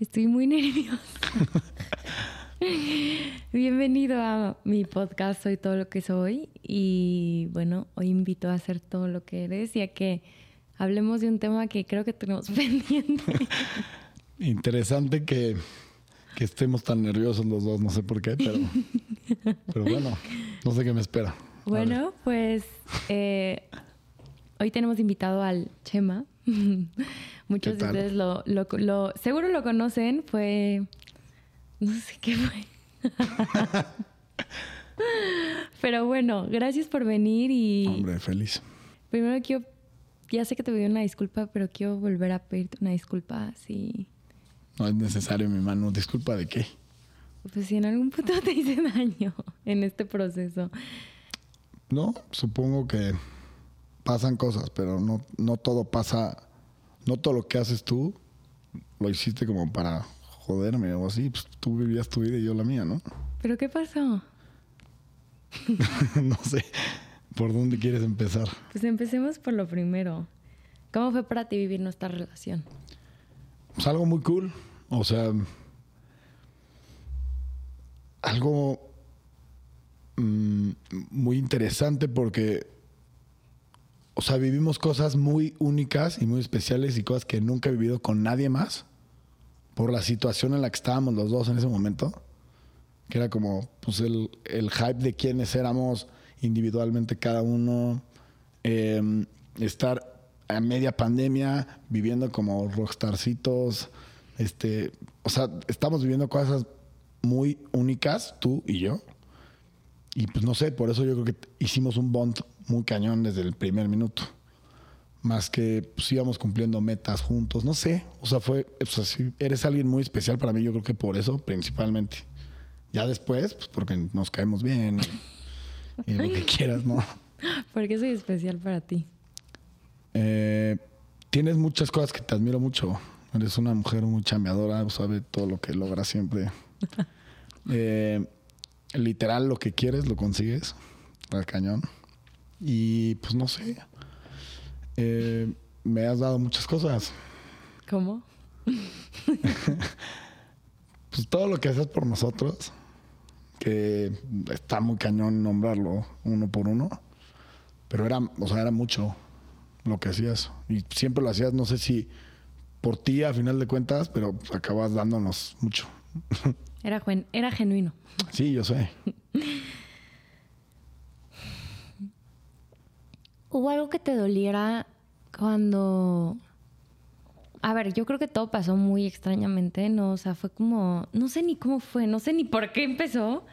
Estoy muy nerviosa. Bienvenido a mi podcast Soy todo lo que soy y bueno, hoy invito a hacer todo lo que eres y a que hablemos de un tema que creo que tenemos pendiente. Interesante que, que estemos tan nerviosos los dos, no sé por qué, pero, pero bueno, no sé qué me espera. Bueno, pues eh, hoy tenemos invitado al Chema. Muchos de ustedes lo, lo, lo, seguro lo conocen, fue, no sé qué fue. Pero bueno, gracias por venir y... Hombre, feliz. Primero quiero, ya sé que te pedí una disculpa, pero quiero volver a pedirte una disculpa si... No es necesario, mi mano. ¿Disculpa de qué? Pues si en algún punto te hice daño en este proceso. No, supongo que pasan cosas, pero no, no todo pasa, no todo lo que haces tú lo hiciste como para joderme o así. Pues tú vivías tu vida y yo la mía, ¿no? ¿Pero qué pasó? no sé. ¿Por dónde quieres empezar? Pues empecemos por lo primero. ¿Cómo fue para ti vivir nuestra relación? Pues algo muy cool. O sea, algo mmm, muy interesante porque, o sea, vivimos cosas muy únicas y muy especiales y cosas que nunca he vivido con nadie más por la situación en la que estábamos los dos en ese momento, que era como pues el, el hype de quiénes éramos individualmente cada uno, eh, estar a media pandemia viviendo como rockstarcitos, este, o sea, estamos viviendo cosas muy únicas, tú y yo. Y pues no sé, por eso yo creo que hicimos un bond muy cañón desde el primer minuto. Más que pues íbamos cumpliendo metas juntos, no sé. O sea, fue, o sea, sí, eres alguien muy especial para mí, yo creo que por eso principalmente. Ya después, pues porque nos caemos bien y, y lo que quieras, ¿no? ¿Por qué soy especial para ti? Eh, tienes muchas cosas que te admiro mucho. Eres una mujer muy chambeadora, sabe todo lo que logras siempre. eh, literal, lo que quieres lo consigues al cañón. Y pues no sé. Eh, me has dado muchas cosas. ¿Cómo? pues todo lo que haces por nosotros, que está muy cañón nombrarlo uno por uno, pero era, o sea, era mucho lo que hacías. Y siempre lo hacías, no sé si por ti a final de cuentas, pero acabas dándonos mucho. Era, era genuino. Sí, yo sé. ¿Hubo algo que te doliera cuando... A ver, yo creo que todo pasó muy extrañamente, ¿no? O sea, fue como... No sé ni cómo fue, no sé ni por qué empezó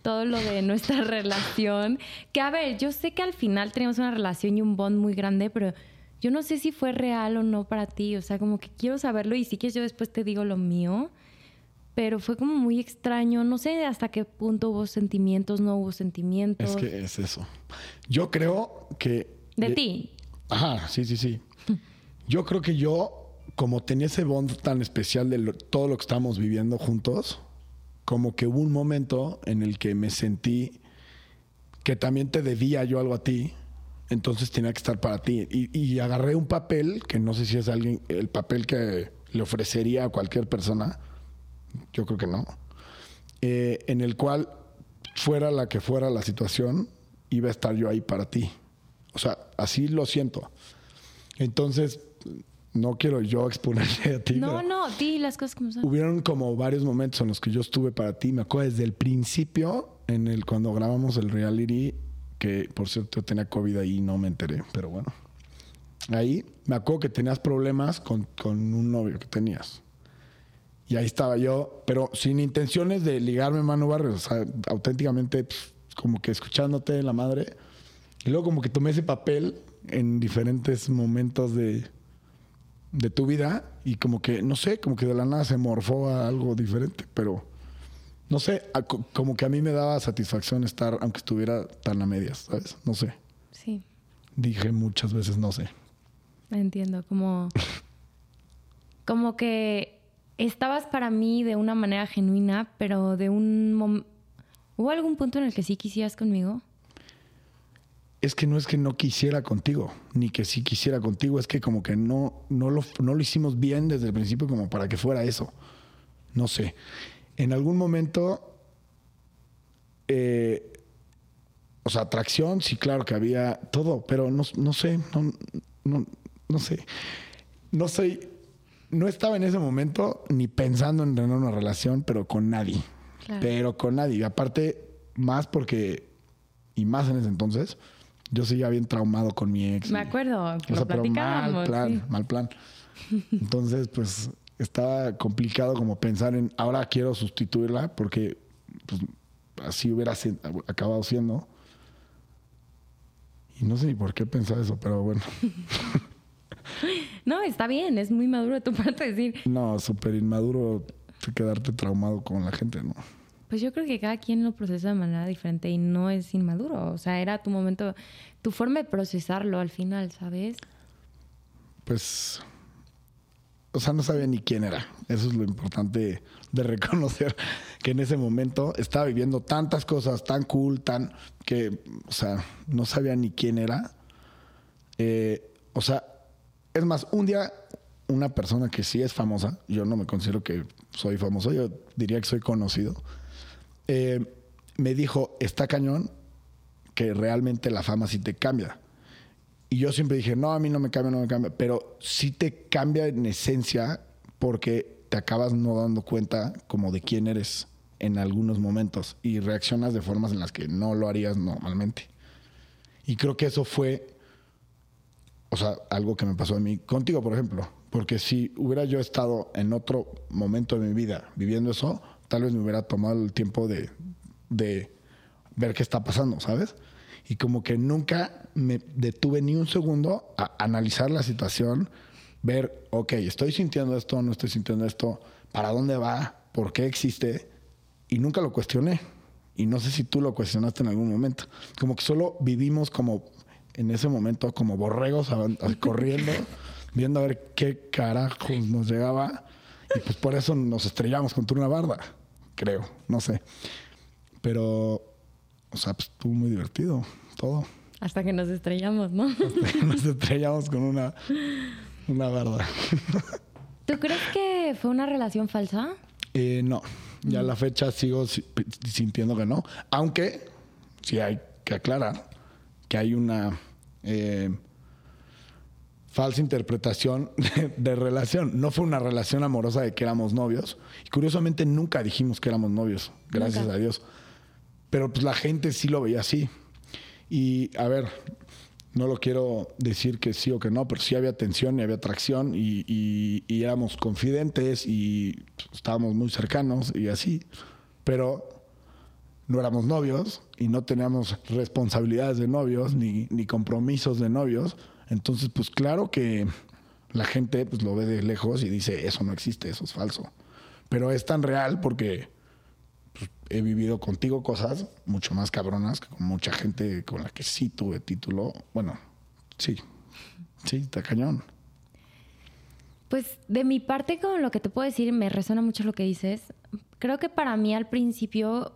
todo lo de nuestra relación. Que a ver, yo sé que al final teníamos una relación y un bond muy grande, pero yo no sé si fue real o no para ti. O sea, como que quiero saberlo y si quieres yo después te digo lo mío. Pero fue como muy extraño. No sé hasta qué punto hubo sentimientos, no hubo sentimientos. Es que es eso. Yo creo que... De, de ti. Ajá, sí, sí, sí. Yo creo que yo, como tenía ese bond tan especial de lo, todo lo que estamos viviendo juntos, como que hubo un momento en el que me sentí que también te debía yo algo a ti, entonces tenía que estar para ti. Y, y, agarré un papel, que no sé si es alguien, el papel que le ofrecería a cualquier persona, yo creo que no, eh, en el cual fuera la que fuera la situación, iba a estar yo ahí para ti. O sea, así lo siento. Entonces, no quiero yo exponerte a ti. No, no, di las cosas como son. Hubieron como varios momentos en los que yo estuve para ti. Me acuerdo desde el principio, en el cuando grabamos el reality, que por cierto yo tenía COVID ahí y no me enteré, pero bueno. Ahí me acuerdo que tenías problemas con, con un novio que tenías. Y ahí estaba yo, pero sin intenciones de ligarme Manu Barrios, o sea, auténticamente pues, como que escuchándote la madre. Y luego como que tomé ese papel en diferentes momentos de, de tu vida y como que, no sé, como que de la nada se morfó a algo diferente, pero no sé, a, como que a mí me daba satisfacción estar, aunque estuviera tan a medias, ¿sabes? No sé. Sí. Dije muchas veces, no sé. Entiendo, como, como que estabas para mí de una manera genuina, pero de un... Mom ¿Hubo algún punto en el que sí quisieras conmigo? es que no es que no quisiera contigo, ni que sí quisiera contigo, es que como que no, no, lo, no lo hicimos bien desde el principio como para que fuera eso. no sé. En algún momento, eh, o sea, atracción, sí, claro que había todo, pero no, no sé, no, no, no sé. No soy, no estaba en ese momento ni pensando en tener una relación, pero con nadie. Claro. Pero con nadie. Y aparte, más porque, y más en ese entonces, yo seguía bien traumado con mi ex. Me y- acuerdo, o sea, pero mal plan, sí. mal plan. Entonces, pues estaba complicado como pensar en ahora quiero sustituirla porque pues, así hubiera acabado siendo. Y no sé ni por qué pensar eso, pero bueno. No, está bien, es muy maduro de tu parte decir, No, súper inmaduro quedarte traumado con la gente, ¿no? pues yo creo que cada quien lo procesa de manera diferente y no es inmaduro. O sea, era tu momento, tu forma de procesarlo al final, ¿sabes? Pues. O sea, no sabía ni quién era. Eso es lo importante de reconocer que en ese momento estaba viviendo tantas cosas tan cool, tan. que, o sea, no sabía ni quién era. Eh, o sea, es más, un día una persona que sí es famosa, yo no me considero que soy famoso, yo diría que soy conocido, eh, me dijo, está cañón que realmente la fama sí te cambia. Y yo siempre dije, no, a mí no me cambia, no me cambia, pero sí te cambia en esencia porque te acabas no dando cuenta como de quién eres en algunos momentos y reaccionas de formas en las que no lo harías normalmente. Y creo que eso fue, o sea, algo que me pasó a mí, contigo, por ejemplo, porque si hubiera yo estado en otro momento de mi vida viviendo eso, tal vez me hubiera tomado el tiempo de, de ver qué está pasando, ¿sabes? Y como que nunca me detuve ni un segundo a analizar la situación, ver, ok, estoy sintiendo esto, no estoy sintiendo esto, para dónde va, por qué existe, y nunca lo cuestioné. Y no sé si tú lo cuestionaste en algún momento. Como que solo vivimos como en ese momento como borregos corriendo, viendo a ver qué carajos nos llegaba. Y pues por eso nos estrellamos contra una barda, creo, no sé. Pero, o sea, pues estuvo muy divertido todo. Hasta que nos estrellamos, ¿no? Nos estrellamos con una, una barda. ¿Tú crees que fue una relación falsa? Eh, no, ya a la fecha sigo si- sintiendo que no. Aunque sí hay que aclarar que hay una eh, falsa interpretación de, de relación. No fue una relación amorosa de que éramos novios. Y curiosamente nunca dijimos que éramos novios, gracias Nunca. a Dios. Pero pues la gente sí lo veía así. Y a ver, no lo quiero decir que sí o que no, pero sí había tensión y había atracción y, y- y éramos confidentes y estábamos muy cercanos y así. Pero no éramos novios y no teníamos responsabilidades de novios ni, ni compromisos de novios. Entonces, pues claro que la gente pues, lo ve de lejos y dice, eso no existe, eso es falso. Pero es tan real porque pues, he vivido contigo cosas mucho más cabronas que con mucha gente con la que sí tuve título. Bueno, sí, sí, está cañón. Pues de mi parte, con lo que te puedo decir, me resuena mucho lo que dices. Creo que para mí al principio,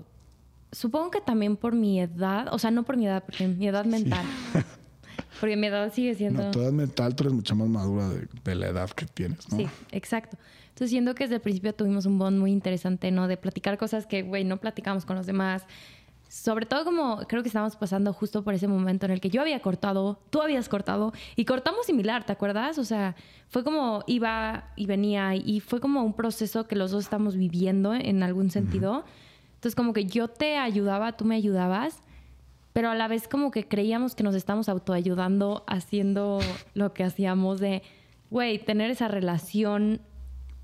supongo que también por mi edad, o sea, no por mi edad, porque mi edad mental. Porque mi edad sigue siendo... No, tu edad mental, tú eres mucho más madura de, de la edad que tienes, ¿no? Sí, exacto. Entonces siento que desde el principio tuvimos un bond muy interesante, ¿no? De platicar cosas que, güey, no platicamos con los demás. Sobre todo como creo que estábamos pasando justo por ese momento en el que yo había cortado, tú habías cortado y cortamos similar, ¿te acuerdas? O sea, fue como iba y venía y fue como un proceso que los dos estamos viviendo en algún sentido. Entonces como que yo te ayudaba, tú me ayudabas, pero a la vez como que creíamos que nos estamos autoayudando haciendo lo que hacíamos de, güey, tener esa relación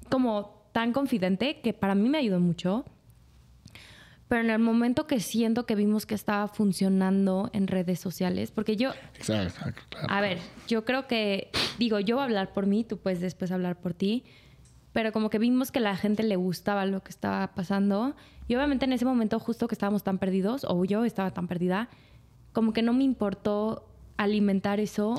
como tan confidente que para mí me ayudó mucho. Pero en el momento que siento que vimos que estaba funcionando en redes sociales, porque yo, Exacto, claro. a ver, yo creo que, digo, yo voy a hablar por mí, tú puedes después hablar por ti, pero como que vimos que la gente le gustaba lo que estaba pasando y obviamente en ese momento justo que estábamos tan perdidos, o yo estaba tan perdida, como que no me importó alimentar eso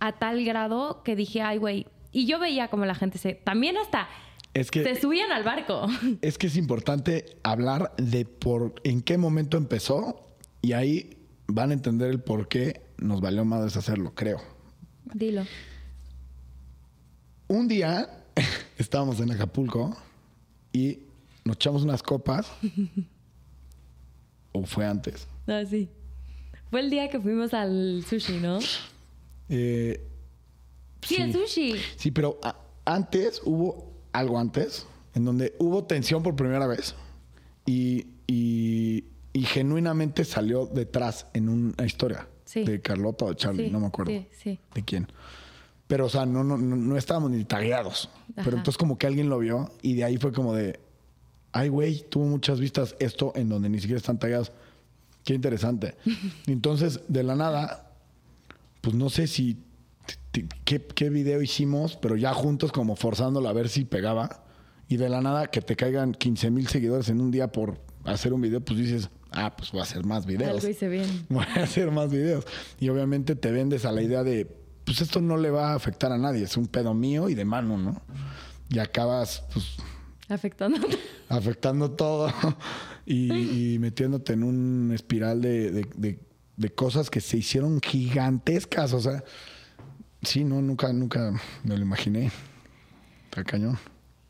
a tal grado que dije, ay, güey, y yo veía como la gente se, también hasta Es que, se subían al barco. es que es importante hablar de por en qué momento empezó y ahí van a entender el por qué nos valió madres hacerlo, creo. Dilo. Un día estábamos en Acapulco y nos echamos unas copas. ¿O fue antes? Ah, sí. Fue el día que fuimos al sushi, ¿no? Eh, Sí, el sushi. Sí, pero antes hubo algo antes en donde hubo tensión por primera vez y, y- y genuinamente salió detrás en una historia Sí. de Carlota o de Charlie, Sí, no me acuerdo sí, sí. de quién. Pero, o sea, no, no, no, no estábamos ni tagueados. Ajá. Pero entonces como que alguien lo vio y de ahí fue como de, ay, güey, tuvo muchas vistas esto en donde ni siquiera están tagueados. Qué interesante. Entonces, de la nada, pues no sé si qué, qué video hicimos, pero ya juntos como forzándolo a ver si pegaba. Y de la nada que te caigan 15 mil seguidores en un día por hacer un video, pues dices, ah, pues voy a hacer más videos. Algo hice bien. Voy a hacer más videos. Y obviamente te vendes a la idea de, pues esto no le va a afectar a nadie, es un pedo mío y de mano, ¿no? Y acabas, pues, Afectando. afectando todo y, y metiéndote en un espiral de, de- de- de cosas que se hicieron gigantescas. O sea, sí, no, nunca, nunca me lo imaginé. Está cañón.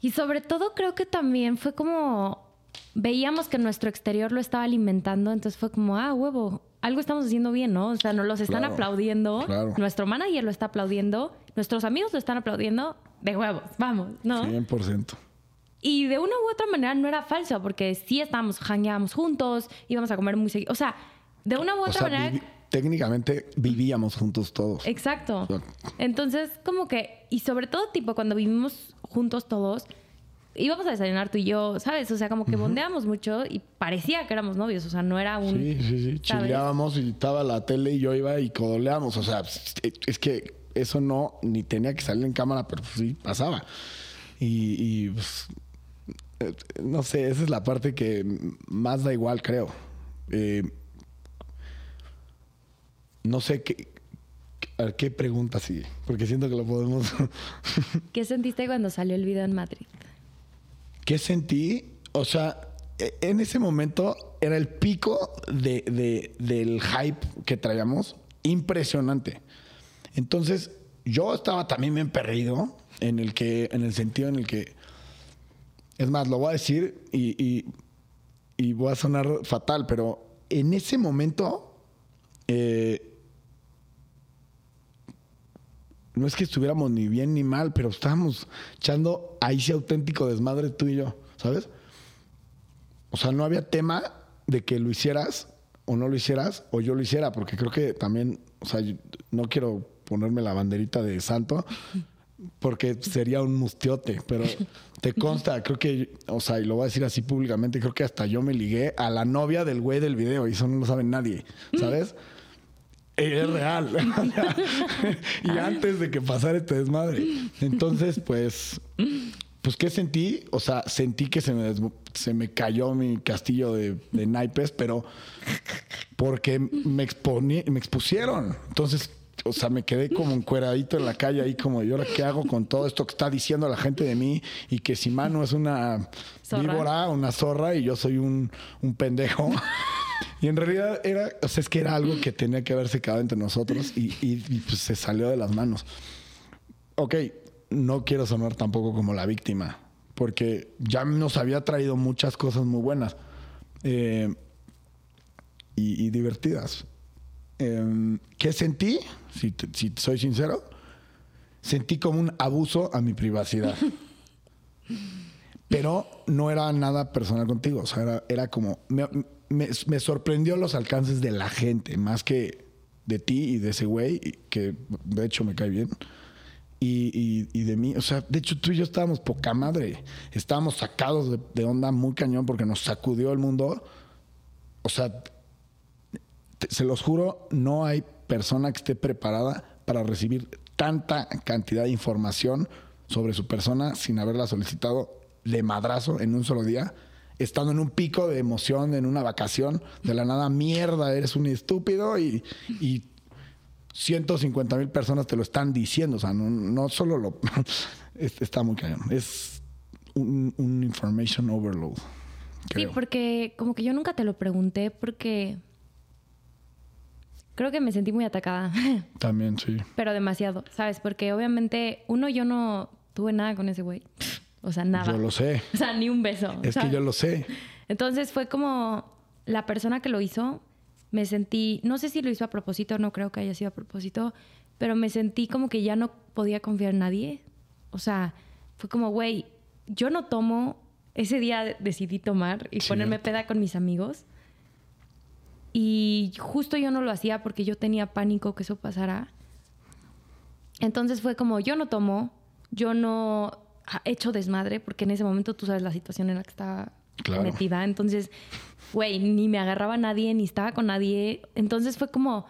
Y sobre todo creo que también fue como veíamos que nuestro exterior lo estaba alimentando, entonces fue como, ah, huevo, algo estamos haciendo bien, ¿no? O sea, nos los están Claro, aplaudiendo, claro. nuestro manager lo está aplaudiendo, nuestros amigos lo están aplaudiendo, de huevos, vamos, ¿no? 100%. Y de una u otra manera no era falso, porque sí estábamos, jangueábamos juntos, íbamos a comer muy seguido. O sea, de una u O otra sea, manera. vivi- técnicamente vivíamos juntos todos. Exacto. O sea, Entonces, como que, y sobre todo, tipo, cuando vivimos juntos todos, íbamos a desayunar tú y yo, ¿sabes? O sea, como que bondeamos mucho y parecía que éramos novios, o sea, no era un. Sí, sí, sí. Chileábamos y estaba la tele y yo iba y codoleábamos. O sea, es que eso no, ni tenía que salir en cámara, pero pues sí, pasaba. Y, y, pues, no sé, esa es la parte que más da igual, creo. Eh, no sé qué, a ver, qué pregunta sigue, porque siento que lo podemos... ¿Qué sentiste cuando salió el video en Madrid? ¿Qué sentí? O sea, e- en ese momento era el pico de, de- del hype que traíamos. Impresionante. Entonces, yo estaba también bien perdido en el que, en el sentido en el que. Es más, lo voy a decir y, y- voy a sonar fatal, pero en ese momento. eh, no es que estuviéramos ni bien ni mal, pero estábamos echando ahí sí auténtico desmadre tú y yo, ¿sabes? O sea, no había tema de que lo hicieras o no lo hicieras o yo lo hiciera, porque creo que también, o sea, no quiero ponerme la banderita de santo, porque sería un mustiote, pero te consta, creo que, o sea, y lo voy a decir así públicamente, creo que hasta yo me ligué a la novia del güey del video y eso no lo sabe nadie, ¿sabes? Es real. y antes de que pasara este desmadre. Entonces, pues, pues, ¿qué sentí? O sea, sentí que se me, se me cayó mi castillo de, de naipes, pero porque me, exponí, me expusieron. Entonces, o sea, me quedé como encueradito en la calle ahí como, ¿y ahora qué hago con todo esto que está diciendo la gente de mí? Y que si Manu es una Zorra. víbora, una zorra, y yo soy un, un pendejo. Y en realidad era, o sea, es que era algo que tenía que haberse quedado entre nosotros y, y- y, pues se salió de las manos. Ok, no quiero sonar tampoco como la víctima, porque ya nos había traído muchas cosas muy buenas eh, y, y divertidas. Eh, ¿Qué sentí? Si, te- si soy sincero, sentí como un abuso a mi privacidad. Pero no era nada personal contigo. O sea, era, era como. Me, me- me sorprendió los alcances de la gente, más que de ti y de ese güey, que de hecho me cae bien. Y, y- y de mí, o sea, de hecho tú y yo estábamos poca madre. Estábamos sacados de, de onda muy cañón porque nos sacudió el mundo. O sea, te- se los juro, no hay persona que esté preparada para recibir tanta cantidad de información sobre su persona sin haberla solicitado de madrazo en un solo día, estando en un pico de emoción, en una vacación, de la nada, mierda, eres un estúpido y, y 150 mil personas te lo están diciendo, o sea, no, no solo lo... es- está muy cañón, es un, un information overload. Sí, porque como que yo nunca te lo pregunté porque creo que me sentí muy atacada, También, sí. pero demasiado, ¿sabes? Porque obviamente, uno, yo no tuve nada con ese güey. O sea, nada. Yo lo sé. O sea, ni un beso. Es que yo lo sé. Entonces fue como la persona que lo hizo, me sentí, no sé si lo hizo a propósito, no creo que haya sido a propósito, pero me sentí como que ya no podía confiar en nadie. O sea, fue como, güey, yo no tomo, ese día decidí tomar y ponerme peda con mis amigos. Y justo yo no lo hacía porque yo tenía pánico que eso pasara. Entonces fue como, yo no tomo, yo no he hecho desmadre, porque en ese momento tú sabes la situación en la que estaba metida. Entonces, güey, ni me agarraba nadie, ni estaba con nadie. Entonces fue como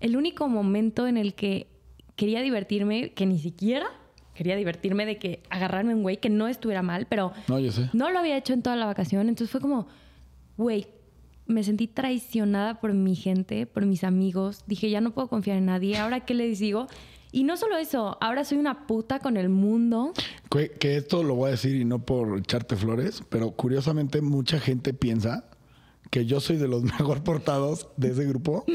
el único momento en el que quería divertirme, que ni siquiera quería divertirme de que agarrarme un güey que no estuviera mal, pero no, yo sé. no lo había hecho en toda la vacación. Entonces fue como, güey, me sentí traicionada por mi gente, por mis amigos. Dije, ya no puedo confiar en nadie. Ahora, ¿qué les digo? Y no solo eso, ahora soy una puta con el mundo. Que, esto lo voy a decir y no por echarte flores, pero curiosamente mucha gente piensa que yo soy de los mejor portados de ese grupo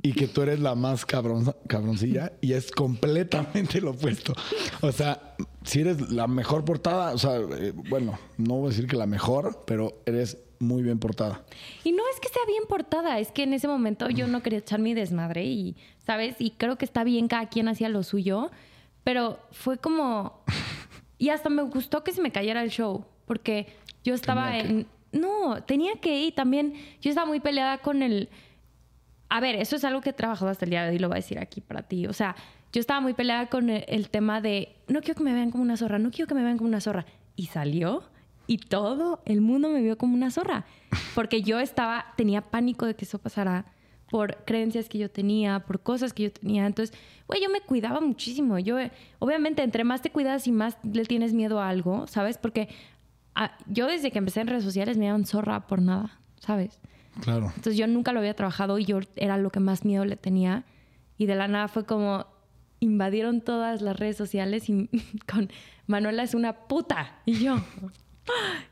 y que tú eres la más cabroncilla y es completamente lo opuesto. O sea, si eres la mejor portada, o sea, eh, bueno, no voy a decir que la mejor, pero eres muy bien portada. Y no es que sea bien portada, es que en ese momento yo no quería echar mi desmadre y, ¿sabes? Y creo que está bien, cada quien hacía lo suyo, pero fue como... Y hasta me gustó que se me cayera el show, porque yo estaba en... No, tenía que ir también. Yo estaba muy peleada con el... A ver, eso es algo que he trabajado hasta el día de hoy, lo voy a decir aquí para ti. O sea, yo estaba muy peleada con el tema de, no quiero que me vean como una zorra, no quiero que me vean como una zorra. Y salió y todo el mundo me vio como una zorra, porque yo estaba, tenía pánico de que eso pasara por creencias que yo tenía, por cosas que yo tenía. Entonces, güey, yo me cuidaba muchísimo. Yo, obviamente, entre más te cuidas y más le tienes miedo a algo, ¿sabes? Porque ah, yo desde que empecé en redes sociales me daban zorra por nada, ¿sabes? Claro. Entonces yo nunca lo había trabajado y yo era lo que más miedo le tenía. Y de la nada fue como invadieron todas las redes sociales y con Manuela es una puta. Y yo,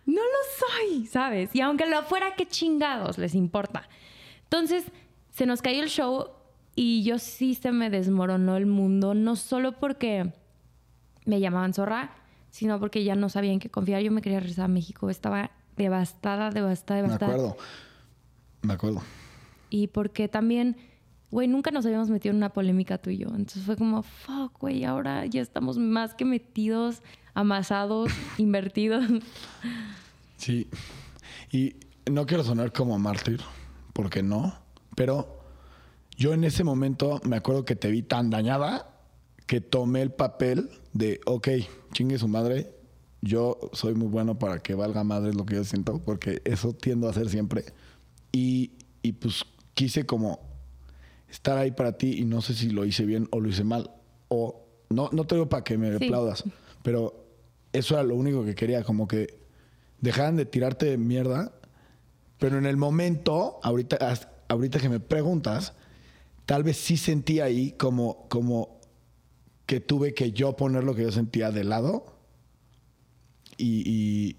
no lo soy, ¿sabes? Y aunque lo fuera, qué chingados les importa. Entonces, se nos cayó el show y yo sí se me desmoronó el mundo, no solo porque me llamaban zorra, sino porque ya no sabía en qué confiar. Yo me quería regresar a México, estaba devastada, devastada, devastada. Me acuerdo, me acuerdo. Y porque también, güey, nunca nos habíamos metido en una polémica tú y yo. Entonces fue como, fuck, güey, ahora ya estamos más que metidos amasados, invertidos. Sí. Y no quiero sonar como mártir, porque no, pero yo en ese momento me acuerdo que te vi tan dañada que tomé el papel de, ok, chingue su madre, yo soy muy bueno para que valga madre lo que yo siento, porque eso tiendo a hacer siempre. Y, y pues quise como estar ahí para ti y no sé si lo hice bien o lo hice mal. O no, no te digo para que me aplaudas, pero eso era lo único que quería, como que dejaran de tirarte de mierda. Pero en el momento, ahorita, ahorita que me preguntas, tal vez sí sentí ahí como, como que tuve que yo poner lo que yo sentía de lado. Y,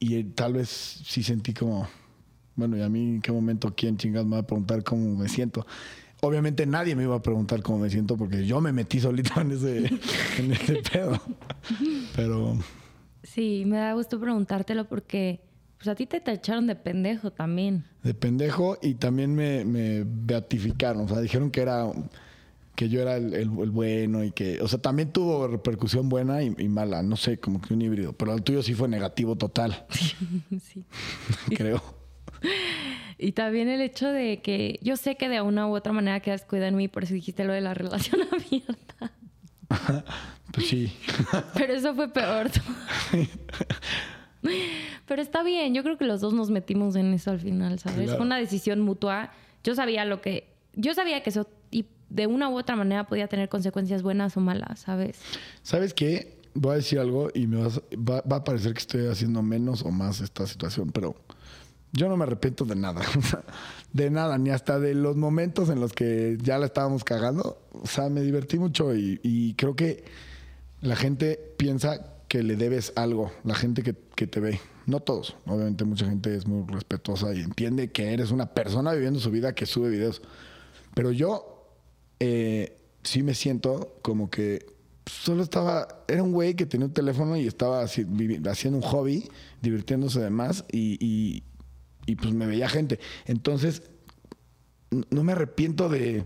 y, tal vez sí sentí como, bueno, y a mí en qué momento, quién chingas me va a preguntar cómo me siento obviamente nadie me iba a preguntar cómo me siento porque yo me metí solito en ese, en ese pedo. Pero. Sí, me da gusto preguntártelo porque pues a ti te tacharon de pendejo también. De pendejo y también me, me beatificaron. O sea, dijeron que era que yo era el, bueno y que, o sea, también tuvo repercusión buena y, mala, no sé, como que un híbrido, pero el tuyo sí fue negativo total. sí. Creo. Y también el hecho de que yo sé que de una u otra manera quedas cuidado en mí, por eso dijiste lo de la relación abierta. pues sí. Pero eso fue peor. Pero está bien, yo creo que los dos nos metimos en eso al final, ¿sabes? Fue una decisión mutua. Yo sabía lo que. Yo sabía que eso y de una u otra manera podía tener consecuencias buenas o malas, ¿sabes? ¿Sabes qué? Voy a decir algo y me va, va a parecer que estoy haciendo menos o más esta situación, pero yo no me arrepiento de nada. de nada, ni hasta de los momentos en los que ya la estábamos cagando. O sea, me divertí mucho y, creo que la gente piensa que le debes algo, la gente que, te ve. No todos, obviamente mucha gente es muy respetuosa y entiende que eres una persona viviendo su vida que sube videos. Pero yo eh, sí me siento como que solo estaba, era un güey que tenía un teléfono y estaba haci- vivi- haciendo un hobby, divirtiéndose demás y, y, y, pues me veía gente. Entonces, no me arrepiento de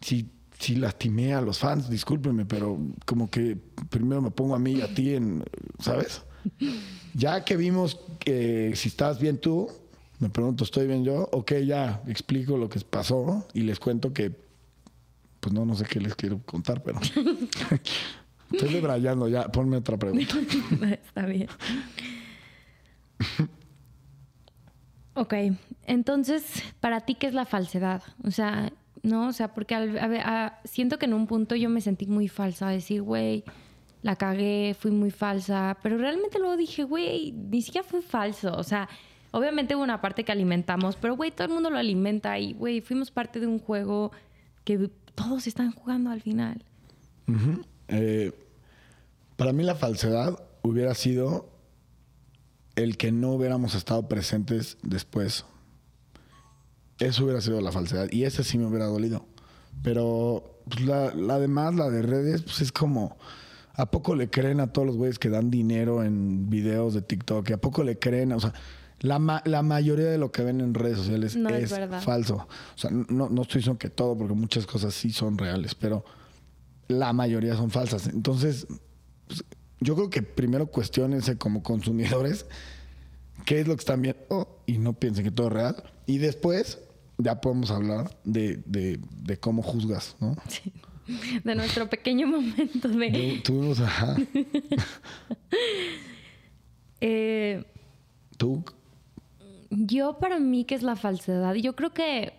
si, si lastimé a los fans, discúlpenme, pero como que primero me pongo a mí y a ti en, ¿sabes? Ya que vimos que si estás bien tú, me pregunto, ¿estoy bien yo? Ok, ya explico lo que pasó y les cuento que, pues no, no sé qué les quiero contar, pero estoy debrayando ya. Ponme otra pregunta. Está bien. Ok, entonces, ¿para ti qué es la falsedad? O sea, no, o sea, porque al- siento que en un punto yo me sentí muy falsa, decir, güey, la cagué, fui muy falsa, pero realmente luego dije, güey, ni siquiera fue falso, o sea, obviamente hubo una parte que alimentamos, pero güey, todo el mundo lo alimenta y, güey, fuimos parte de un juego que todos están jugando al final. Eh, para mí la falsedad hubiera sido el que no hubiéramos estado presentes después. Eso hubiera sido la falsedad. Y ese sí me hubiera dolido. Pero pues, la, la demás, la de redes, pues es como... ¿A poco le creen a todos los güeyes que dan dinero en videos de TikTok? ¿Y ¿A poco le creen? O sea, la, ma- la mayoría de lo que ven en redes sociales No es es, falso. O sea, no, no estoy diciendo que todo, porque muchas cosas sí son reales, pero la mayoría son falsas. Entonces, pues, yo creo que primero cuestionense como consumidores qué es lo que están viendo y no piensen que todo es real. Y después ya podemos hablar de, de- de cómo juzgas, ¿no? De nuestro pequeño momento de... Tú, tuvimos, ajá, Eh, tú, Yo para mí, ¿qué es la falsedad? Yo creo que,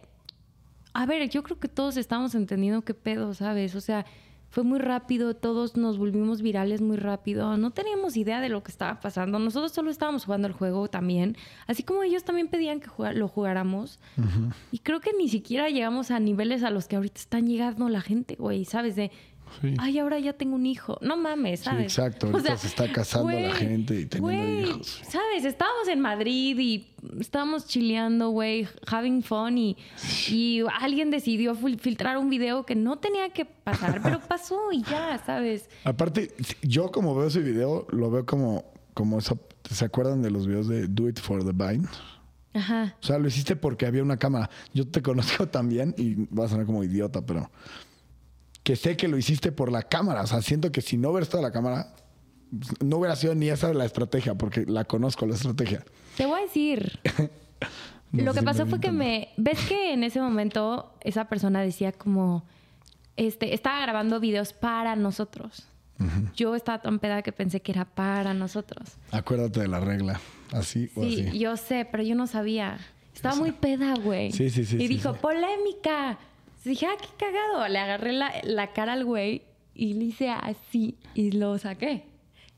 a ver, yo creo que todos estamos entendiendo qué pedo, ¿sabes? O sea, fue muy rápido, todos nos volvimos virales muy rápido, no teníamos idea de lo que estaba pasando, nosotros solo estábamos jugando el juego también, así como ellos también pedían que lo jugáramos. Y creo que ni siquiera llegamos a niveles a los que ahorita están llegando la gente, güey, ¿sabes? De, Sí. ay, ahora ya tengo un hijo. No mames, Sí, ¿sabes? exacto. Ahorita se está casando la gente y teniendo hijos. ¿Sabes? Estábamos en Madrid y estábamos chileando, güey, having fun y, y alguien decidió fil- filtrar un video que no tenía que pasar, pero pasó y ya, ¿sabes? Aparte, yo como veo ese video, lo veo como, como eso. ¿Se acuerdan de los videos de Do It for the Vine? Ajá. O sea, lo hiciste porque había una cámara. Yo te conozco también y vas a sonar como idiota, pero que sé que lo hiciste por la cámara. O sea, siento que si no hubiera estado la cámara, no hubiera sido ni esa la estrategia, porque la conozco la estrategia. Te voy a decir. No Lo que pasó fue que me. ¿Ves que en ese momento esa persona decía como. Este, estaba grabando videos para nosotros. Yo estaba tan peda que pensé que era para nosotros. Acuérdate de la regla. Así o Sí, así. yo sé, pero yo no sabía. Estaba muy peda, güey. Sí, sí, sí, Y sí, dijo, sí. polémica. Dije, ah, qué cagado. Le agarré la, la cara al güey y le hice así y lo saqué.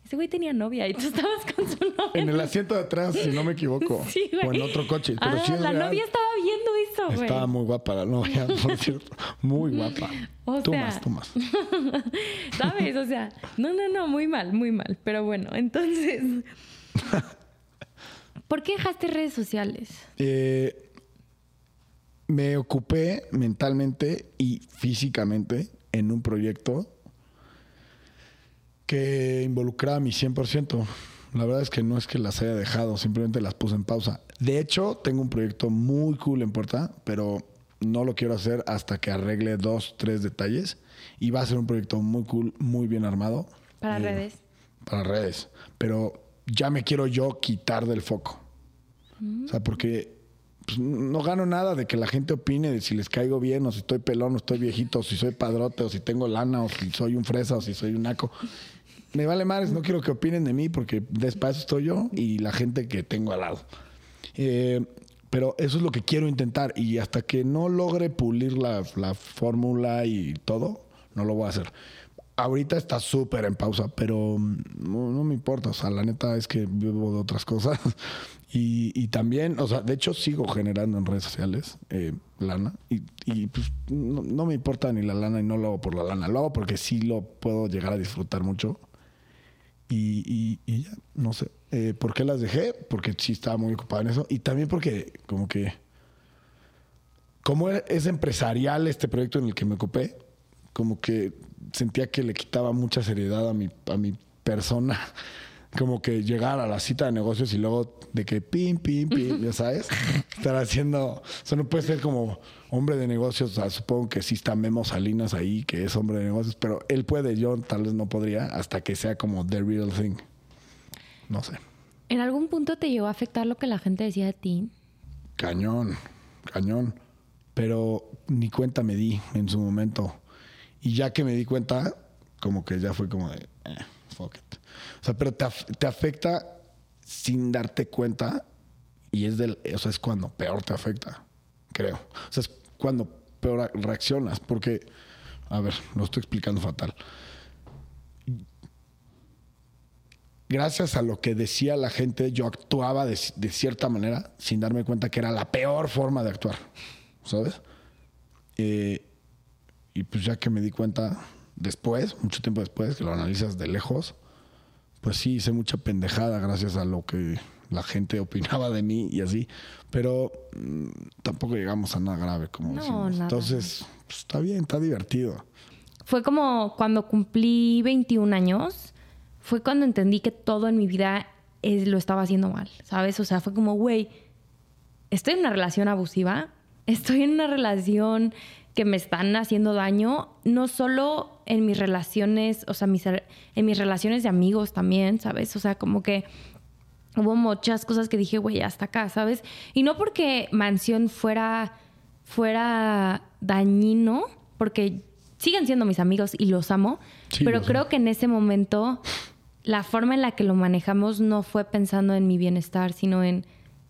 Ese güey tenía novia y tú estabas con su novia. En el asiento de atrás, si no me equivoco. Sí, güey. o en otro coche. Pero Ah, sí es la real. novia estaba viendo eso, güey. Estaba muy guapa la novia, por cierto. Muy guapa. O tú sea- más, tú más. ¿Sabes? O sea, no, no, no, muy mal, muy mal. Pero bueno, entonces. ¿Por qué dejaste redes sociales? Eh, me ocupé mentalmente y físicamente en un proyecto que involucraba a mi 100%. La verdad es que no es que las haya dejado, simplemente las puse en pausa. De hecho, tengo un proyecto muy cool en puerta, pero no lo quiero hacer hasta que arregle dos, tres detalles. Y va a ser un proyecto muy cool, muy bien armado. Para Eh, redes. para redes. Pero ya me quiero yo quitar del foco. O sea, porque pues, no gano nada de que la gente opine de si les caigo bien, o si estoy pelón, o estoy viejito, o si soy padrote, o si tengo lana, o si soy un fresa, o si soy un naco. Me vale madres, no quiero que opinen de mí porque después estoy yo y la gente que tengo al lado. Eh, pero eso es lo que quiero intentar y hasta que no logre pulir la, la fórmula y todo, no lo voy a hacer. Ahorita está súper en pausa, pero mm, no, no me importa. O sea, la neta es que vivo de otras cosas. Y, también, o sea, de hecho sigo generando en redes sociales eh, lana. Y, pues no, me importa ni la lana y no lo hago por la lana. Lo hago porque sí lo puedo llegar a disfrutar mucho. Y, ya, no sé. Eh, ¿Por qué las dejé? Porque sí estaba muy ocupado en eso. Y también porque como que... Como es empresarial este proyecto en el que me ocupé, como que sentía que le quitaba mucha seriedad a mi, a mi persona. Como que llegar a la cita de negocios y luego de que pim, pim, pim, ya sabes, estar haciendo, o sea, no puede ser como hombre de negocios, o sea, supongo que sí está Memo Salinas ahí, que es hombre de negocios, pero él puede, yo tal vez no podría, hasta que sea como the real thing. No sé. ¿En algún punto te llegó a afectar lo que la gente decía de ti? Cañón, cañón. Pero ni cuenta me di en su momento. Y ya que me di cuenta, como que ya fue como de, eh, fuck it. O sea, pero te, te afecta sin darte cuenta y es del, o sea, es cuando peor te afecta, creo. O sea, es cuando peor reaccionas, porque, a ver, lo estoy explicando fatal. Gracias a lo que decía la gente, yo actuaba de, de cierta manera sin darme cuenta que era la peor forma de actuar, ¿sabes? Eh, y pues ya que me di cuenta después, mucho tiempo después, que lo analizas de lejos, pues sí hice mucha pendejada gracias a lo que la gente opinaba de mí y así. Pero mm, tampoco llegamos a nada grave, como No, decimos. nada. Entonces, pues, está bien, está divertido. Fue como cuando cumplí 21 años, fue cuando entendí que todo en mi vida es- lo estaba haciendo mal, ¿sabes? O sea, fue como, güey, estoy en una relación abusiva, estoy en una relación que me están haciendo daño, no solo en mis relaciones, o sea, mis, en mis relaciones de amigos también, ¿sabes? O sea, como que hubo muchas cosas que dije, güey, hasta acá, ¿sabes? Y no porque Mansión fuera, fuera dañino, porque siguen siendo mis amigos y los amo, Sí, pero creo que en ese momento la forma en la que lo manejamos no fue pensando en mi bienestar, sino en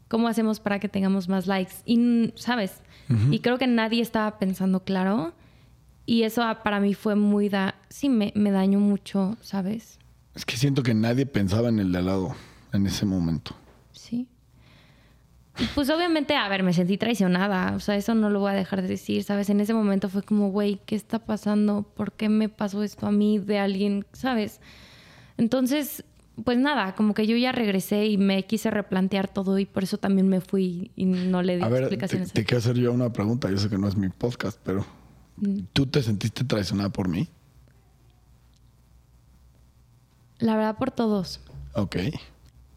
cómo hacemos para que tengamos más likes. Y, ¿sabes? Y creo que nadie estaba pensando claro. Y eso ah, para mí fue muy da... Sí, me, me dañó mucho, ¿sabes? Es que siento que nadie pensaba en el de al lado en ese momento. Sí. Y pues obviamente, a ver, me sentí traicionada. O sea, eso no lo voy a dejar de decir, ¿sabes? En ese momento fue como, güey, ¿qué está pasando? ¿Por qué me pasó esto a mí de alguien, ¿sabes? Entonces, pues nada, como que yo ya regresé y me quise replantear todo y por eso también me fui y no le di A ver, explicaciones. te quiero hacer yo una pregunta. Yo sé que no es mi podcast, pero. ¿Tú te sentiste traicionada por mí? La verdad, por todos. Ok.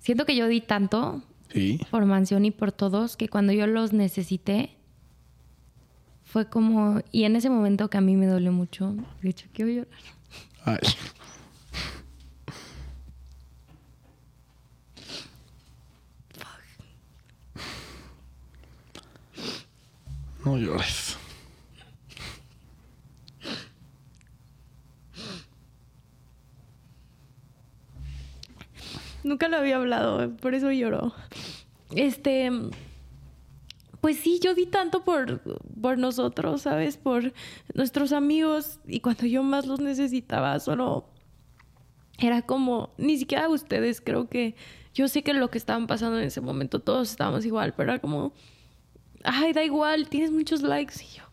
Siento que yo di tanto Sí. por Mansión y por todos que cuando yo los necesité fue como... Y en ese momento que a mí me dolió mucho, de hecho, quiero llorar. Ay. No llores. Nunca lo había hablado, por eso lloró. Este, pues sí, yo di tanto por, por nosotros, ¿sabes? Por nuestros amigos y cuando yo más los necesitaba, solo era como, ni siquiera ustedes, creo que yo sé que lo que estaban pasando en ese momento, todos estábamos igual, pero era como, ay, da igual, tienes muchos likes y yo,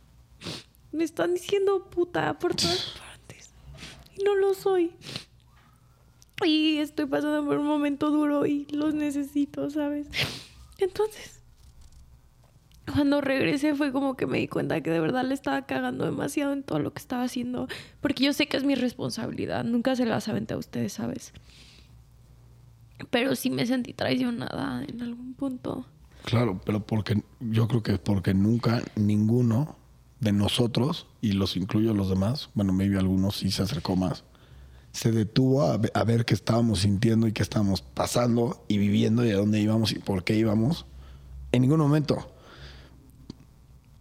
me están diciendo puta por todas partes y no lo soy. Y estoy pasando por un momento duro y los necesito, ¿sabes? Entonces, cuando regresé fue como que me di cuenta que de verdad le estaba cagando demasiado en todo lo que estaba haciendo. Porque yo sé que es mi responsabilidad. Nunca se las aventé a ustedes, ¿sabes? Pero sí me sentí traicionada en algún punto. Claro, pero porque yo creo que porque nunca ninguno de nosotros, y los incluyo a los demás, bueno, maybe algunos sí se acercó más, se detuvo a, a ver qué estábamos sintiendo y qué estábamos pasando y viviendo y a dónde íbamos y por qué íbamos. En ningún momento.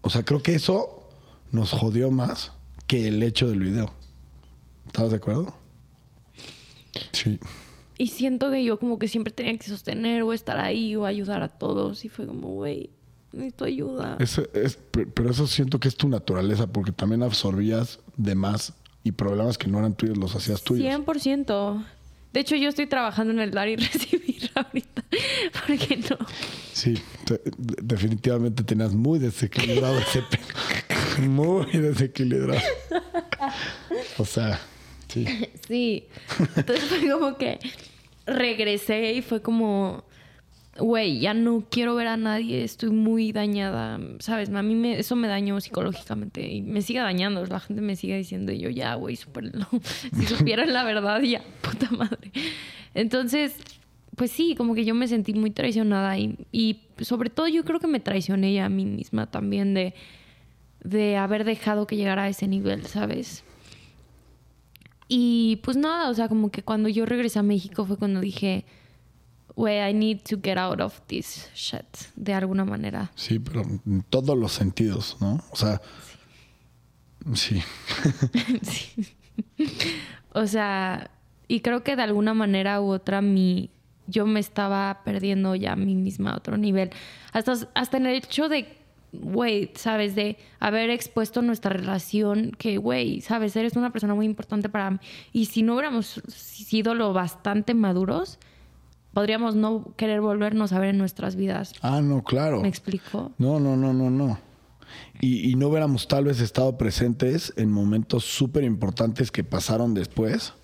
O sea, creo que eso nos jodió más que el hecho del video. ¿Estás de acuerdo? Sí. Y siento que yo como que siempre tenía que sostener o estar ahí o ayudar a todos. Y fue como, güey, necesito ayuda. Es- es- pe- pero eso siento que es tu naturaleza, porque también absorbías de más y problemas que no eran tuyos los hacías tuyos. 100%. De hecho, yo estoy trabajando en el dar y recibir ahorita. Porque no. Sí, te- de- definitivamente tenías muy desequilibrado ese pe- Muy desequilibrado. O sea, sí. Sí. Entonces fue como que regresé y fue como. Güey, ya no quiero ver a nadie, estoy muy dañada, ¿sabes? A mí me, eso me dañó psicológicamente y me sigue dañando. La gente me sigue diciendo, yo ya, güey, súper Si supieran la verdad, ya, puta madre. Entonces, pues sí, como que yo me sentí muy traicionada y, y sobre todo yo creo que me traicioné ya a mí misma también de, de haber dejado que llegara a ese nivel, ¿sabes? Y pues nada, o sea, como que cuando yo regresé a México fue cuando dije, güey, I need to get out of this shit, de alguna manera. Sí, pero en todos los sentidos, ¿no? O sea, sí. sí. O sea, y creo que de alguna manera u otra mi, yo me estaba perdiendo ya a mí misma a otro nivel. Hasta, hasta en el hecho de güey, sabes, de haber expuesto nuestra relación, que, güey, sabes, eres una persona muy importante para mí. Y si no hubiéramos sido lo bastante maduros, podríamos no querer volvernos a ver en nuestras vidas. Ah, no, claro. ¿Me explico? No, no, no, no, no. Y, y no hubiéramos tal vez estado presentes en momentos súper importantes que pasaron después.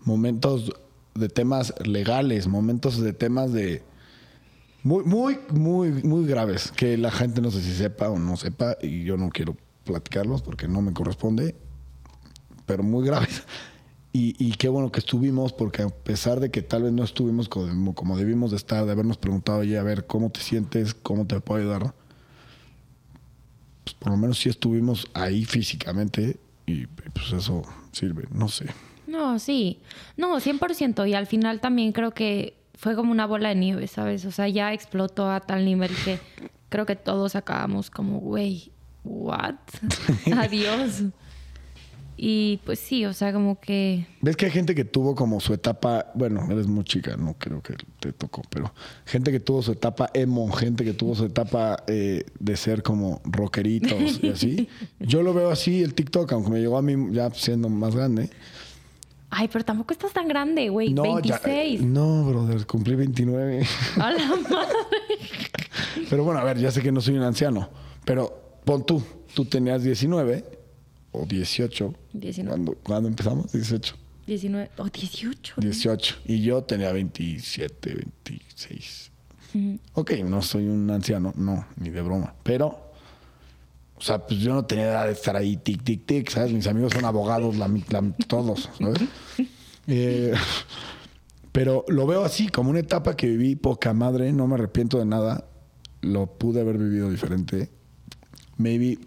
Momentos de temas legales, momentos de temas de muy, muy, muy, muy graves que la gente no sé si sepa o no sepa y yo no quiero platicarlos porque no me corresponde, pero muy graves. Y, qué bueno que estuvimos porque a pesar de que tal vez no estuvimos como, como debimos de estar, de habernos preguntado, oye, a ver, ¿cómo te sientes? ¿Cómo te puedo ayudar? Pues por lo menos sí estuvimos ahí físicamente y pues eso sirve, no sé. No, sí, no, 100%. Y al final también creo que fue como una bola de nieve, ¿sabes? O sea, ya explotó a tal nivel que creo que todos acabamos como, güey, ¿what? Adiós. Y pues sí, o sea, como que... ¿Ves que hay gente que tuvo como su etapa, bueno, eres muy chica, no creo que te tocó, pero gente que tuvo su etapa emo, gente que tuvo su etapa eh, de ser como rockeritos y así. Yo lo veo así, el TikTok, aunque me llegó a mí ya siendo más grande. Ay, pero tampoco estás tan grande, güey. No, 26. no, brother, cumplí 29. A la madre. Pero bueno, a ver, ya sé que no soy un anciano, pero pon tú, tú tenías 19 o 18. 19. ¿Cuándo, empezamos? 18. 19 o 18. 18. Y yo tenía 27, 26. Ok, no soy un anciano, no, ni de broma. Pero o sea, pues yo no tenía edad de estar ahí, tic, tic, tic, ¿sabes? Mis amigos son abogados, todos, ¿sabes? Eh, pero lo veo así, como una etapa que viví poca madre, no me arrepiento de nada, lo pude haber vivido diferente. Maybe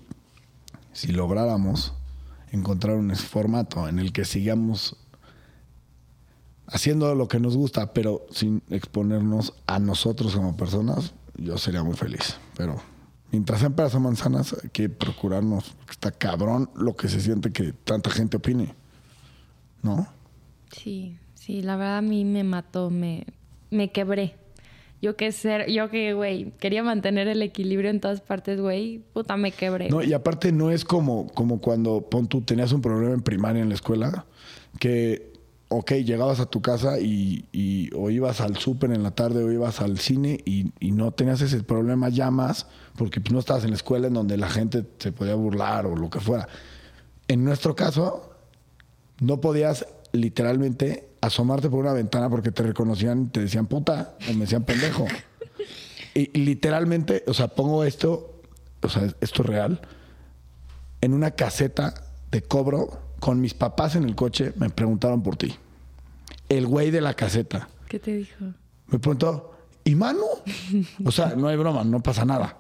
si lográramos encontrar un formato en el que sigamos haciendo lo que nos gusta, pero sin exponernos a nosotros como personas, yo sería muy feliz. Pero mientras sean peras o manzanas, hay que procurarnos. Está cabrón lo que se siente que tanta gente opine. ¿No? Sí, sí, la verdad a mí me mató, me, me quebré. Yo que ser, yo que, güey, quería mantener el equilibrio en todas partes, güey, puta, me quebré. No, y aparte no es como, como cuando, pon tú, tenías un problema en primaria en la escuela, que ok, llegabas a tu casa y, o ibas al súper en la tarde o ibas al cine y, no tenías ese problema ya más porque pues, no estabas en la escuela en donde la gente se podía burlar o lo que fuera. En nuestro caso, no podías literalmente asomarte por una ventana porque te reconocían y te decían puta o me decían pendejo. y, literalmente, o sea, pongo esto, o sea, esto es real, en una caseta de cobro con mis papás en el coche me preguntaron por ti. El güey de la caseta. ¿Qué te dijo? Me preguntó, ¿y Manu? O sea, no hay broma, no pasa nada.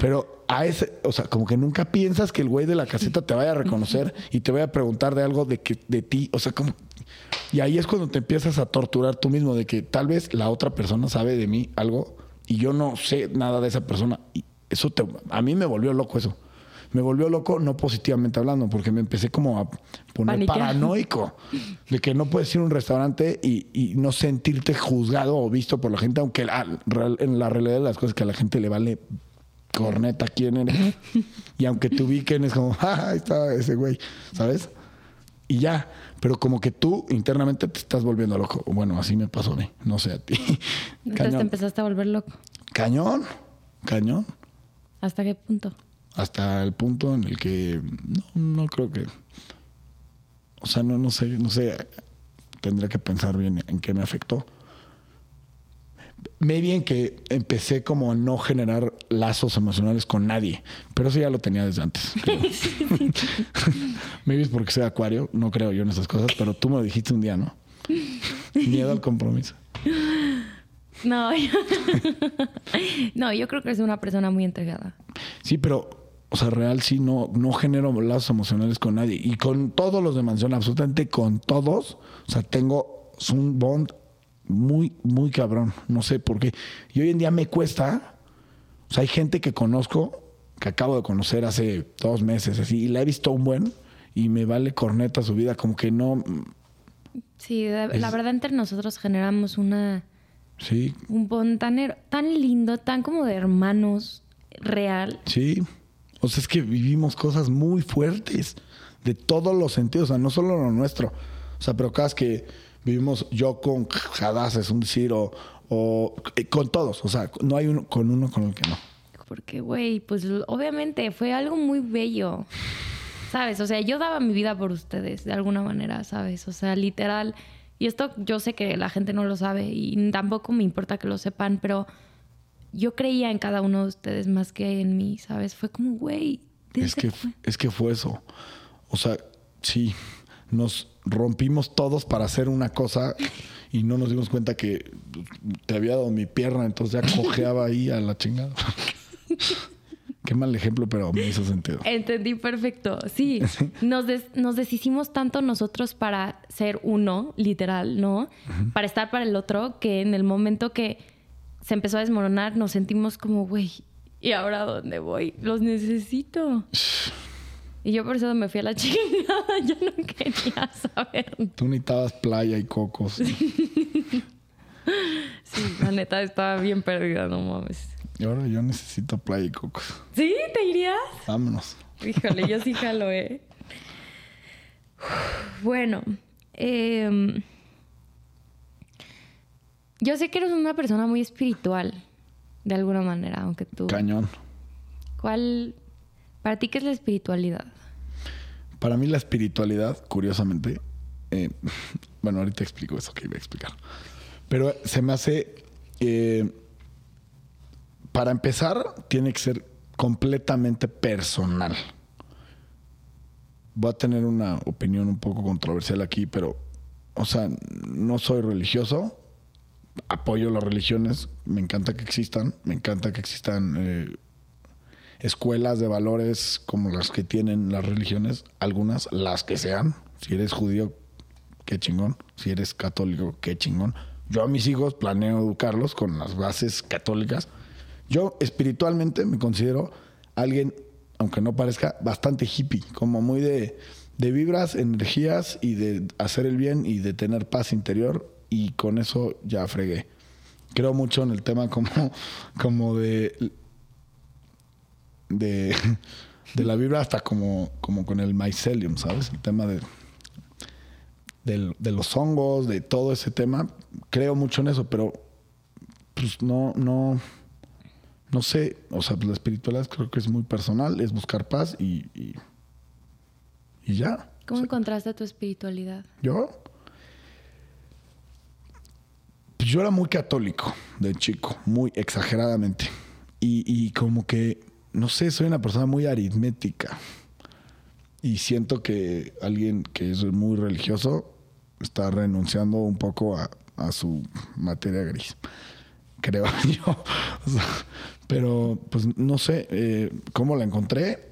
Pero a ese, o sea, como que nunca piensas que el güey de la caseta te vaya a reconocer y te vaya a preguntar de algo de que de ti, o sea, como y ahí es cuando te empiezas a torturar tú mismo de que tal vez la otra persona sabe de mí algo y yo no sé nada de esa persona y eso te, a mí me volvió loco eso me volvió loco, no positivamente hablando, porque me empecé como a poner paranoico de que no puedes ir a un restaurante y, no sentirte juzgado o visto por la gente, aunque en la realidad de las cosas que a la gente le vale corneta quién eres. y aunque te ubiquen es como, ah, ahí está ese güey, ¿sabes? Y ya, pero como que tú internamente te estás volviendo loco. Bueno, así me pasó a mí, no sé a ti. Entonces te empezaste a volver loco. Cañón, cañón. ¿Hasta qué punto? hasta el punto en el que no, no creo que, o sea, no, no sé, no sé, tendría que pensar bien en qué me afectó. Me bien que empecé como a no generar lazos emocionales con nadie, pero eso ya lo tenía desde antes. Maybe es porque soy acuario, no creo yo en esas cosas, pero tú me lo dijiste un día, ¿no? Miedo al compromiso. No, yo... no, yo creo que es una persona muy entregada. Sí, pero, o sea, real sí no, no genero lazos emocionales con nadie. Y con todos los de mansión, absolutamente con todos, o sea, tengo un bond muy, muy cabrón. No sé por qué. Y hoy en día me cuesta. O sea, hay gente que conozco, que acabo de conocer hace dos meses, así, y la he visto un buen, y me vale corneta su vida, como que no. Sí, la verdad, entre nosotros generamos una. Sí. Un tan, tan lindo, tan como de hermanos real. Sí. O sea, es que vivimos cosas muy fuertes de todos los sentidos, o sea, no solo lo nuestro. O sea, pero cada vez que vivimos yo con Hadas, es un decir, o, eh, con todos, o sea, no hay uno con uno con el que no. Porque, güey, pues obviamente fue algo muy bello, ¿sabes? O sea, yo daba mi vida por ustedes, de alguna manera, ¿sabes? O sea, literal. Y esto yo sé que la gente no lo sabe y tampoco me importa que lo sepan, pero yo creía en cada uno de ustedes más que en mí, ¿sabes? Fue como, güey. Es que, es que fue eso. O sea, sí, nos rompimos todos para hacer una cosa y no nos dimos cuenta que te había dado mi pierna, entonces ya cojeaba ahí a la chingada. Qué mal ejemplo, pero me hizo sentido. Entendí perfecto. Sí, nos, nos deshicimos tanto nosotros para ser uno, literal, ¿no? Para estar para el otro, que en el momento que se empezó a desmoronar nos sentimos como, güey, ¿y ahora dónde voy? Los necesito. Y yo por eso me fui a la chingada. Yo no quería saber. Tú necesitabas playa y cocos. sí, la neta estaba bien perdida, no mames. Y ahora yo necesito playa y cocos. ¿Sí? ¿Te irías? Vámonos. Híjole, yo sí jalo, ¿eh? Bueno, em, yo sé que eres una persona muy espiritual, de alguna manera, aunque tú... Cañón. ¿Cuál, para ti, qué es la espiritualidad? Para mí la espiritualidad, curiosamente, eh, bueno, ahorita explico eso que iba a explicar, pero se me hace, eh, para empezar, tiene que ser completamente personal. Voy a tener una opinión un poco controversial aquí, pero, o sea, no soy religioso, apoyo las religiones, me encanta que existan, me encanta que existan... Eh, escuelas de valores como las que tienen las religiones, algunas, las que sean. Si eres judío, qué chingón. Si eres católico, qué chingón. Yo a mis hijos planeo educarlos con las bases católicas. Yo espiritualmente me considero alguien, aunque no parezca, bastante hippie, como muy de, de vibras, energías y de hacer el bien y de tener paz interior. Y con eso ya fregué. Creo mucho en el tema como, como de de, la vibra hasta como, como con el mycelium, ¿sabes? El tema de, de, los hongos, de todo ese tema. Creo mucho en eso, pero pues no, no, no sé. O sea, la espiritualidad creo que es muy personal, es buscar paz y, y, ya. ¿Cómo encontraste tu espiritualidad? Yo. Pues yo era muy católico de chico, muy exageradamente. Y, y como que no sé, soy una persona muy aritmética. Y siento que alguien que es muy religioso está renunciando un poco a, su materia gris. Creo yo. pero, pues, no sé eh, cómo la encontré.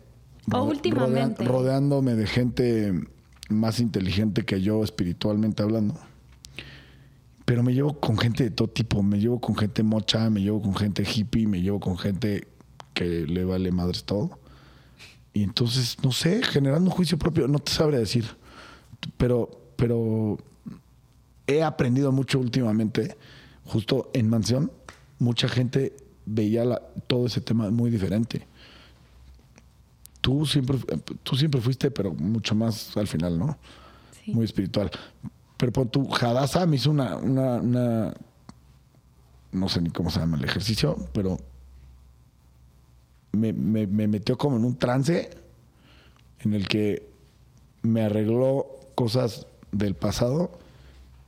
O últimamente. rodeándome de gente más inteligente que yo espiritualmente hablando. Pero me llevo con gente de todo tipo. Me llevo con gente mocha, me llevo con gente hippie, me llevo con gente que le vale madres todo. Y entonces, no sé, generando un juicio propio, no te sabré decir. Pero, pero he aprendido mucho últimamente, justo en Mansión, mucha gente veía todo ese tema muy diferente. Tú siempre, tú siempre fuiste, pero mucho más al final, ¿no? Muy espiritual. Pero por tu Hadassah me hizo una, una, no sé ni cómo se llama el ejercicio, pero me, metió como en un trance en el que me arregló cosas del pasado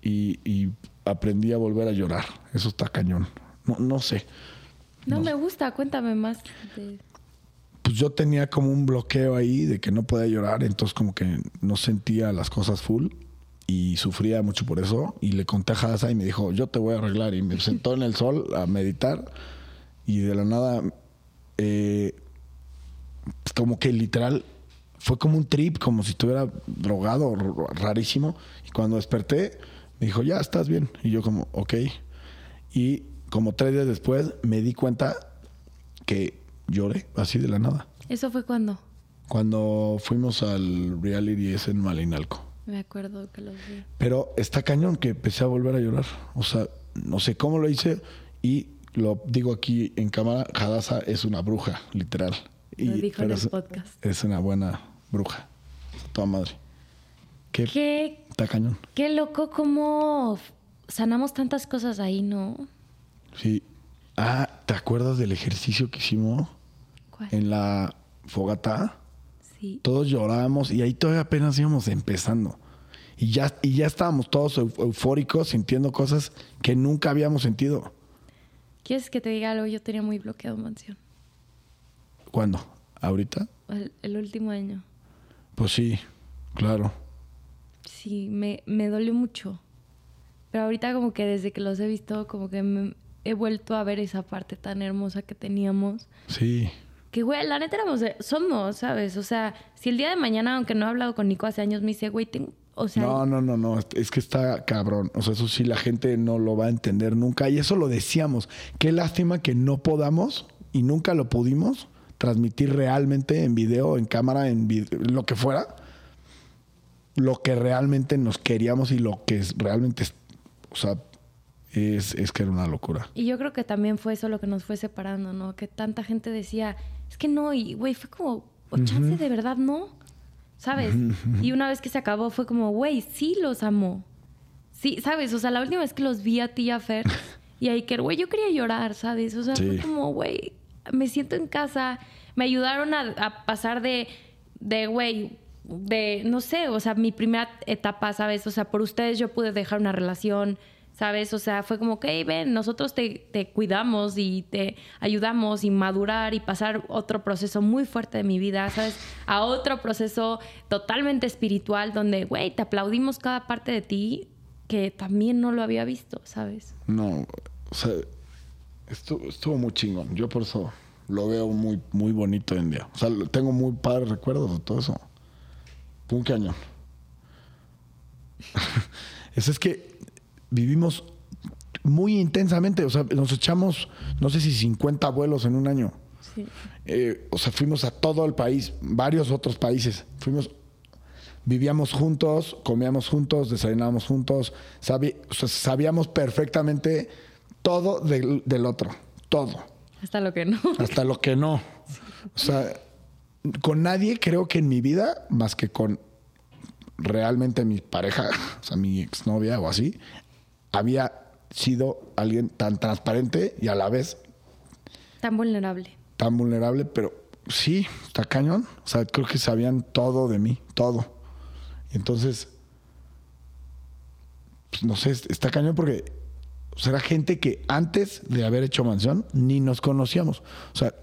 y, aprendí a volver a llorar. Eso está cañón. No, no sé. No, me gusta, cuéntame más. de- Pues yo tenía como un bloqueo ahí de que no podía llorar, entonces como que no sentía las cosas full y sufría mucho por eso. Y le conté a Hadassah y me dijo, yo te voy a arreglar. Y me sentó en el sol a meditar y de la nada, eh, pues como que literal, fue como un trip, como si estuviera drogado, rarísimo. Y cuando desperté, me dijo, ya estás bien. Y yo como, ok. Y como tres días después me di cuenta que lloré así de la nada. ¿Eso fue cuando? Cuando fuimos al reality ese en Malinalco. Me acuerdo que los vi. Pero está cañón que empecé a volver a llorar. O sea, no sé cómo lo hice y lo digo aquí en cámara, Hadassah es una bruja, literal. Y, Lo dijo en el es, podcast. es una buena bruja. Toda madre. ¿Qué? Qué, Está cañón. qué loco cómo sanamos tantas cosas ahí, ¿no? Sí. Ah, ¿te acuerdas del ejercicio que hicimos ¿Cuál? en la fogata? Sí. todos llorábamos y ahí todavía apenas íbamos empezando. Y ya, y ya estábamos todos eu- eufóricos, sintiendo cosas que nunca habíamos sentido. ¿Quieres que te diga algo? Yo tenía muy bloqueado mansión. ¿Cuándo? ¿Ahorita? El, el último año. Pues sí, claro. Sí, me, me dolió mucho. Pero ahorita como que desde que los he visto, como que me- he vuelto a ver esa parte tan hermosa que teníamos. Sí. Que, güey, la neta éramos, de- somos, ¿sabes? O sea, si el día de mañana, aunque no he hablado con Nico hace años, me dice, güey, tengo, o sea, No, no, no, no. Es que está cabrón. O sea, eso sí la gente no lo va a entender nunca. Y eso lo decíamos. Qué lástima que no podamos y nunca lo pudimos transmitir realmente en video, en cámara, en lo que fuera. Lo que realmente nos queríamos y lo que es realmente, es- o sea, es, es que era una locura. Y yo creo que también fue eso lo que nos fue separando, ¿no? Que tanta gente decía, es que no, y güey, fue como, o chance de verdad no, ¿sabes? Y una vez que se acabó fue como, güey, sí los amo. Sí, ¿sabes? O sea, la última vez que los vi a ti y a Fer y a Iker, güey, yo quería llorar, ¿sabes? O sea, fue como, güey, me siento en casa. Me ayudaron a, a pasar de, de, güey, de, no sé, o sea, mi primera etapa, ¿sabes? O sea, por ustedes yo pude dejar una relación, ¿sabes? O sea, fue como, ok, ven, nosotros te, te cuidamos y te ayudamos y madurar y pasar otro proceso muy fuerte de mi vida, ¿sabes? A otro proceso totalmente espiritual donde, güey, te aplaudimos cada parte de ti que también no lo había visto, ¿sabes? No, o sea, estuvo, estuvo muy chingón. Yo por eso lo veo muy, muy bonito hoy en día. O sea, tengo muy padres recuerdos de todo eso. Un cañón. eso es que vivimos muy intensamente. O sea, nos echamos, no sé si 50 vuelos en un año. Sí. Eh, o sea, fuimos a todo el país, varios otros países. Fuimos, vivíamos juntos, comíamos juntos, desayunábamos juntos. sabi- o sea, sabíamos perfectamente todo del, del otro, todo, Hasta lo que no. hasta lo que no. O sea, con nadie creo que en mi vida, más que con realmente mi pareja, o sea, mi exnovia o así, había sido alguien tan transparente y a la vez Tan vulnerable. tan vulnerable, pero sí, está cañón. O sea, creo que sabían todo de mí, todo. Y entonces, pues, no sé, está cañón porque o sea, era gente que antes de haber hecho mansión ni nos conocíamos. O sea,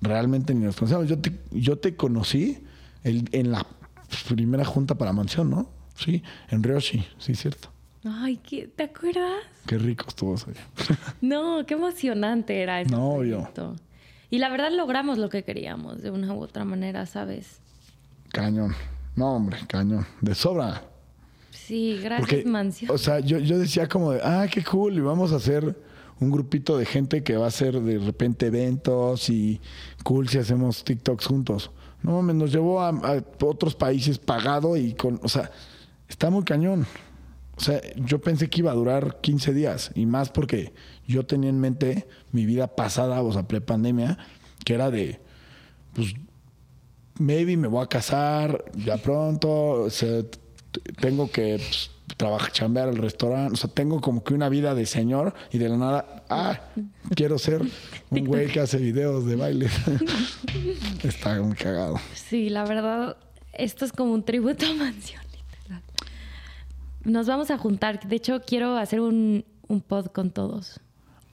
realmente ni nos conocíamos. Yo te, yo te conocí el- en la primera junta para mansión, ¿no? Sí, en Ryoshi, sí, cierto. Ay, ¿qué? ¿te acuerdas? Qué rico estuvo eso. No, qué emocionante era ese No, proyecto. Y la verdad logramos lo que queríamos de una u otra manera, ¿sabes? Cañón. No, hombre, cañón. De sobra. Sí, gracias, Porque, Mansión. O sea, yo, yo decía como de, ah, qué cool, y vamos a hacer un grupito de gente que va a hacer de repente eventos y cool si hacemos TikToks juntos. No mames, nos llevó a, a otros países pagado y con, o sea, está muy cañón. O sea, yo pensé que iba a durar 15 días y más porque yo tenía en mente mi vida pasada, o sea, prepandemia, que era de, pues, maybe me voy a casar ya pronto, o sea, t- tengo que pues, trabajar, chambear al restaurante, o sea, tengo como que una vida de señor y de la nada, ah, quiero ser un güey que hace videos de baile. Está muy cagado. Sí, la verdad, esto es como un tributo a Mansión, literal. Nos vamos a juntar. De hecho, quiero hacer un, un pod con todos.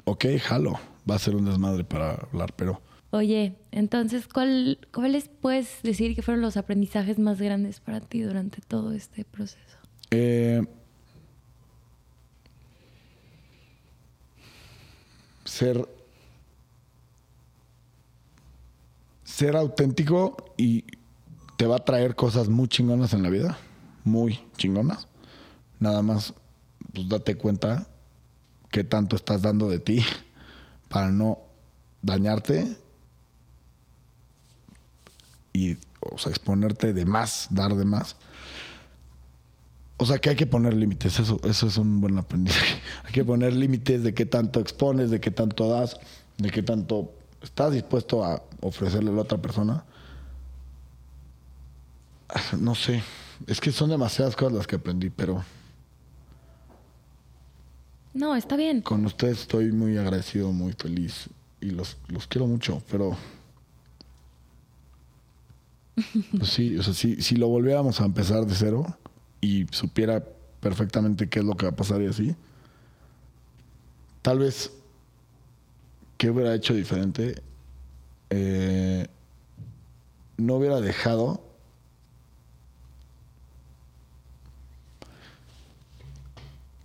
ok, jalo, va a ser un desmadre para hablar, pero Oye, entonces, ¿cuál, ¿cuáles puedes decir que fueron los aprendizajes más grandes para ti durante todo este proceso? eh, ser ser auténtico y te va a traer cosas muy chingonas en la vida, muy chingonas. Nada más, pues date cuenta qué tanto estás dando de ti para no dañarte y exponerte de más, dar de más. O sea que hay que poner límites, eso, eso es un buen aprendizaje. Hay que poner límites de qué tanto expones, de qué tanto das, de qué tanto estás dispuesto a ofrecerle a la otra persona. Ah, No sé, es que son demasiadas cosas las que aprendí, pero No, está bien. con ustedes estoy muy agradecido, muy feliz y los, los quiero mucho, pero... Pues sí, o sea, si, si lo volviéramos a empezar de cero y supiera perfectamente qué es lo que va a pasar y así, tal vez, ¿qué hubiera hecho diferente? Eh, no hubiera dejado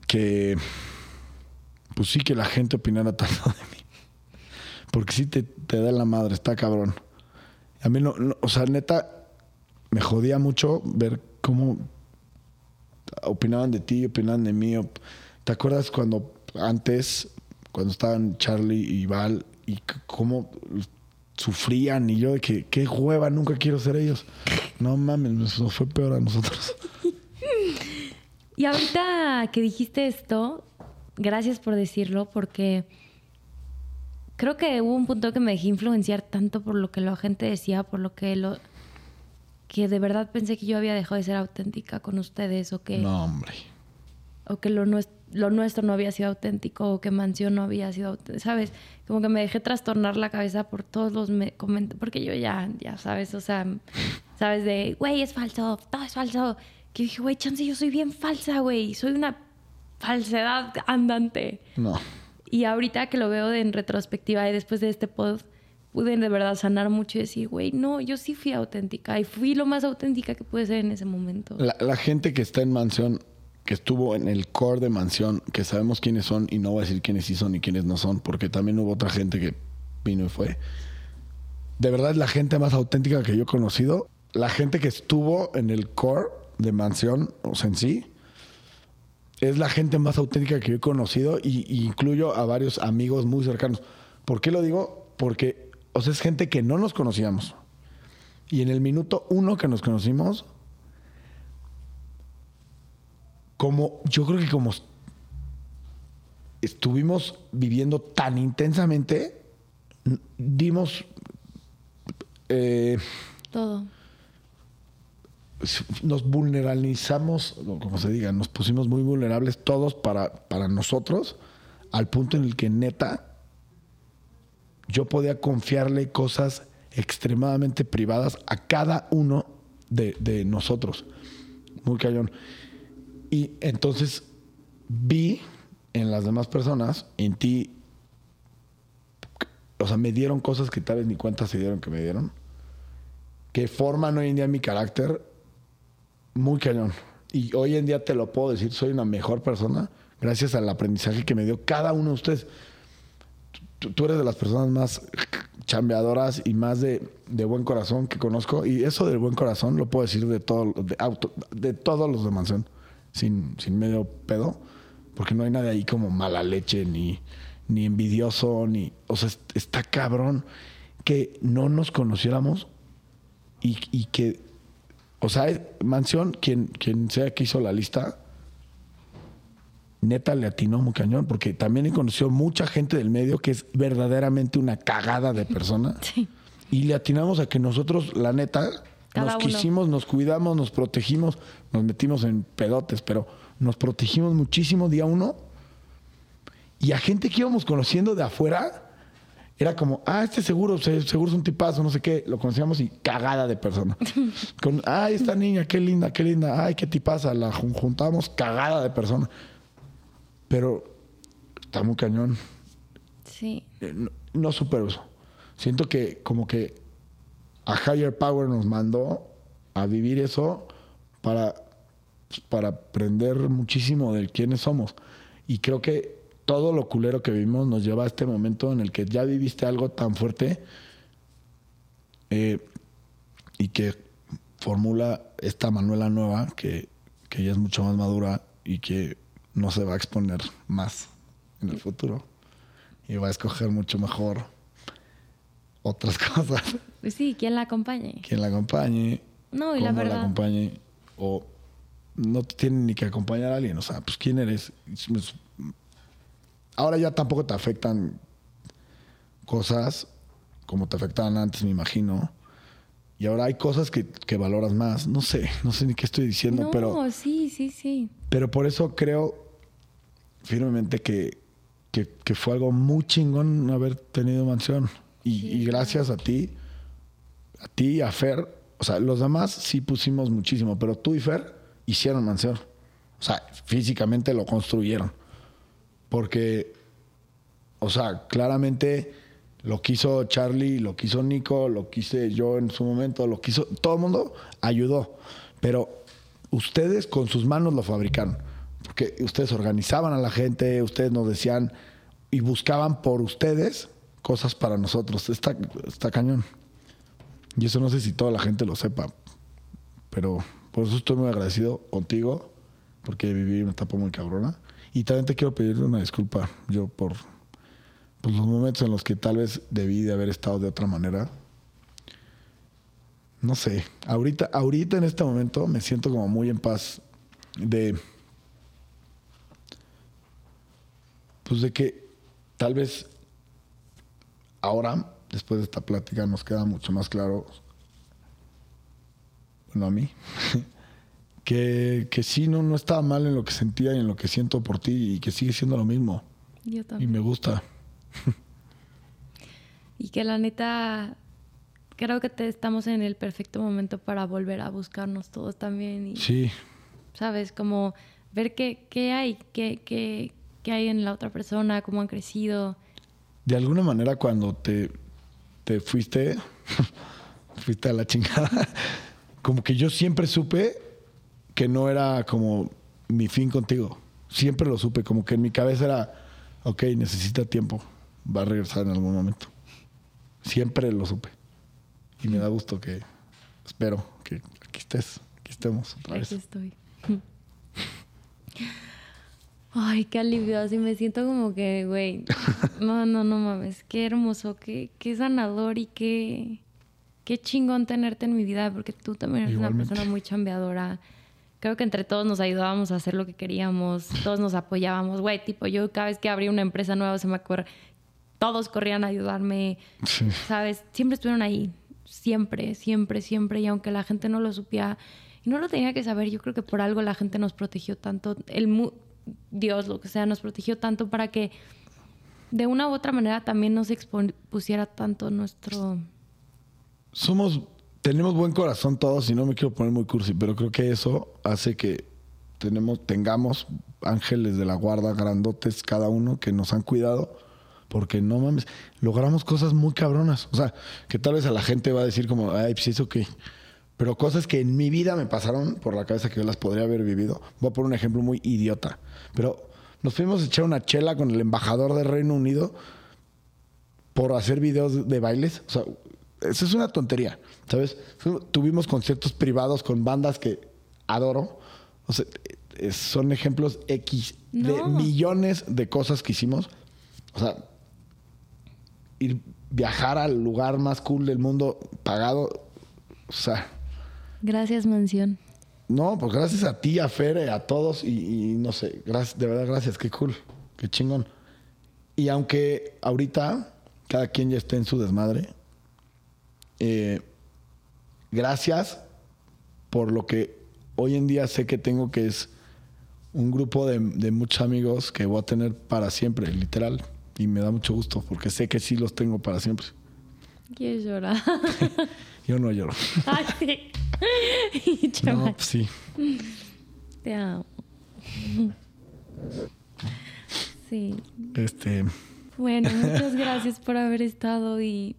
que, pues sí, que la gente opinara tanto de mí. Porque sí te, te da la madre, está cabrón. A mí no, o sea, neta, me jodía mucho ver cómo opinaban de ti, opinaban de mí. ¿Te acuerdas cuando antes, cuando estaban Charlie y Val, y cómo sufrían? Y yo de que, qué hueva, nunca quiero ser ellos. No mames, nos fue peor a nosotros. Y ahorita que dijiste esto, gracias por decirlo, porque creo que hubo un punto que me dejé influenciar tanto por lo que la gente decía, por lo que lo que de verdad pensé que yo había dejado de ser auténtica con ustedes o que No, hombre. o que lo, nues- lo nuestro no había sido auténtico o que Mansión no había sido ¿sabes? Como que me dejé trastornar la cabeza por todos los me- coment- porque yo ya, ya sabes, o sea, sabes de, güey, es falso, todo es falso. Que dije, güey, chance, yo soy bien falsa, güey, soy una falsedad andante. No. Y ahorita que lo veo de- en retrospectiva y después de este pod, pude de verdad sanar mucho y decir, güey, no, yo sí fui auténtica y fui lo más auténtica que pude ser en ese momento. La, la gente que está en mansión, que estuvo en el core de mansión, que sabemos quiénes son, y no voy a decir quiénes sí son y quiénes no son, porque también hubo otra gente que vino y fue. De verdad es la gente más auténtica que yo he conocido. La gente que estuvo en el core de mansión, o sea, en sí, es la gente más auténtica que yo he conocido y, incluyo a varios amigos muy cercanos. ¿Por qué lo digo? Porque, o sea, es gente que no nos conocíamos. Y en el minuto uno que nos conocimos, como yo creo que como estuvimos viviendo tan intensamente, dimos, eh, Todo. Nos vulnerabilizamos, como se diga, nos pusimos muy vulnerables todos para, para nosotros, al punto en el que neta yo podía confiarle cosas extremadamente privadas a cada uno de, de nosotros. Muy cañón. Y entonces vi en las demás personas, en ti, o sea, me dieron cosas que tal vez ni cuenta se dieron que me dieron, que forman hoy en día mi carácter muy cañón. Y hoy en día te lo puedo decir, soy una mejor persona gracias al aprendizaje que me dio cada uno de ustedes. Tú, tú eres de las personas más chambeadoras y más de, de buen corazón que conozco. Y eso del buen corazón lo puedo decir de, todo, de, auto, de todos los de Mansión, sin, sin medio pedo, porque no hay nadie ahí como mala leche, ni, ni envidioso, ni... O sea, est- está cabrón que no nos conociéramos y, y que o sea, Mansión, quien, quien sea que hizo la lista, neta le atinó muy cañón, porque también he conocido mucha gente del medio que es verdaderamente una cagada de persona. Sí. Y le atinamos a que nosotros, la neta, Cada nos uno. quisimos, nos cuidamos, nos protegimos, nos metimos en pedotes, pero nos protegimos muchísimo día uno. Y a gente que íbamos conociendo de afuera, era como, ah, este seguro, se- seguro es un tipazo, no sé qué. Lo conocíamos y cagada de persona. Con, ay, esta niña, qué linda, qué linda. Ay, qué tipaza. La jun- juntamos cagada de persona. Pero está muy cañón. Sí. Eh, no, no supero eso. Siento que como que a Higher Power nos mandó a vivir eso para, para aprender muchísimo de quiénes somos. Y creo que todo lo culero que vivimos nos lleva a este momento en el que ya viviste algo tan fuerte eh, y que formula esta Manuela nueva, que, que ya es mucho más madura y que no se va a exponer más en el futuro. Y va a escoger mucho mejor otras cosas. Pues sí, ¿quién la acompañe? Quien la acompañe. No, y la verdad. acompañe. O no te tienen ni que acompañar a alguien. O sea, pues quién eres. Ahora ya tampoco te afectan cosas como te afectaban antes, me imagino. Y ahora hay cosas que, que valoras más. No sé, no sé ni qué estoy diciendo, no, pero, sí, sí, sí. pero por eso creo firmemente que, que, que fue algo muy chingón haber tenido mansión. Y, y gracias a ti, a ti y a Fer, o sea, los demás sí pusimos muchísimo, pero tú y Fer hicieron mansión. O sea, físicamente lo construyeron. Porque, o sea, claramente lo quiso Charlie, lo quiso Nico, lo quise yo en su momento, lo quiso, todo el mundo ayudó. Pero ustedes con sus manos lo fabricaron. Porque ustedes organizaban a la gente, ustedes nos decían y buscaban por ustedes cosas para nosotros. Está, está cañón. Y eso no sé si toda la gente lo sepa. Pero por eso estoy muy agradecido contigo, porque viví una etapa muy cabrona. Y también te quiero pedir una disculpa yo por los momentos en los que tal vez debí de haber estado de otra manera. No sé, ahorita, ahorita en este momento me siento como muy en paz de pues de que tal vez ahora, después de esta plática, nos queda mucho más claro, bueno, a mí, que, que sí, no, no estaba mal en lo que sentía y en lo que siento por ti y que sigue siendo lo mismo. Yo Y también. me gusta. Y que la neta, creo que te, estamos en el perfecto momento para volver a buscarnos todos también. Y, Sí, ¿sabes? Como ver qué, qué hay, qué, qué, qué hay en la otra persona, cómo han crecido. de alguna manera cuando te, te fuiste, fuiste a la chingada, como que yo siempre supe que no era como mi fin contigo. Siempre lo supe, como que en mi cabeza era, ok, necesita tiempo, va a regresar en algún momento. Siempre lo supe. Y me da gusto que, espero que aquí estés, aquí estemos otra vez. Aquí estoy. Ay, qué alivio. Así me siento como que, güey. No, no, no mames. Qué hermoso, qué, qué sanador y qué, qué chingón tenerte en mi vida. Porque tú también eres Igualmente. una persona muy chambeadora. Creo que entre todos nos ayudábamos a hacer lo que queríamos. Todos nos apoyábamos. Güey, tipo, yo cada vez que abría una empresa nueva se me acuerda. Todos corrían a ayudarme. Sí. ¿sabes? Siempre estuvieron ahí. Siempre, siempre, siempre. Y aunque la gente no lo supiera y no lo tenía que saber, yo creo que por algo la gente nos protegió tanto. El mu- Dios, lo que sea, nos protegió tanto para que de una u otra manera también nos expusiera tanto nuestro. somos, tenemos buen corazón todos y no me quiero poner muy cursi, pero creo que eso hace que tenemos, tengamos ángeles de la guarda grandotes cada uno que nos han cuidado, porque no mames, logramos cosas muy cabronas. O sea, que tal vez a la gente va a decir como, ay, pues eso qué. Pero cosas que en mi vida me pasaron por la cabeza que yo las podría haber vivido. Voy a poner un ejemplo muy idiota. Pero nos fuimos a echar una chela con el embajador del Reino Unido por hacer videos de bailes. O sea, eso es una tontería, ¿sabes? Tuvimos conciertos privados con bandas que adoro. O sea, eh, son ejemplos X de No. millones de cosas que hicimos. O sea, ir viajar al lugar más cool del mundo pagado. O sea, Gracias, mansión. no, pues gracias a ti, a Fer, eh, a todos y, y no sé, gracias, de verdad gracias, qué cool, qué chingón. Y aunque ahorita cada quien ya esté en su desmadre, eh, gracias por lo que hoy en día sé que tengo que es un grupo de, de muchos amigos que voy a tener para siempre, literal. Y me da mucho gusto porque sé que sí los tengo para siempre. Quieres llorar. Yo no lloro. Ay, sí. No, pues sí. te amo. Sí, Este, Bueno, muchas gracias por haber estado y,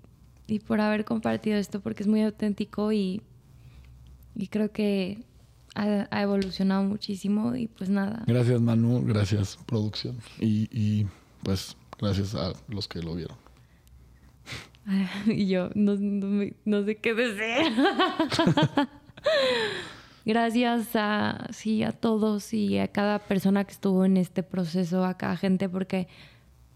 y por haber compartido esto porque es muy auténtico y, y creo que ha, ha evolucionado muchísimo y pues nada. Gracias Manu, gracias producción y, y pues gracias a los que lo vieron. Y yo no, no, sé qué decir. Gracias a, sí, a todos y a cada persona que estuvo en este proceso, a cada gente, porque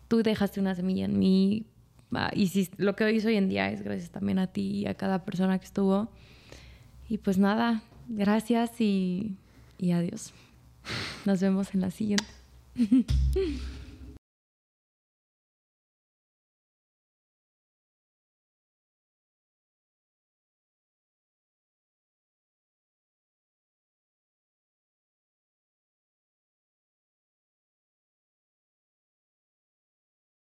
tú dejaste una semilla en mí. Ah, Y si lo que hoy soy en día es gracias también a ti y a cada persona que estuvo. Y pues nada, gracias y, y adiós. Nos vemos en la siguiente.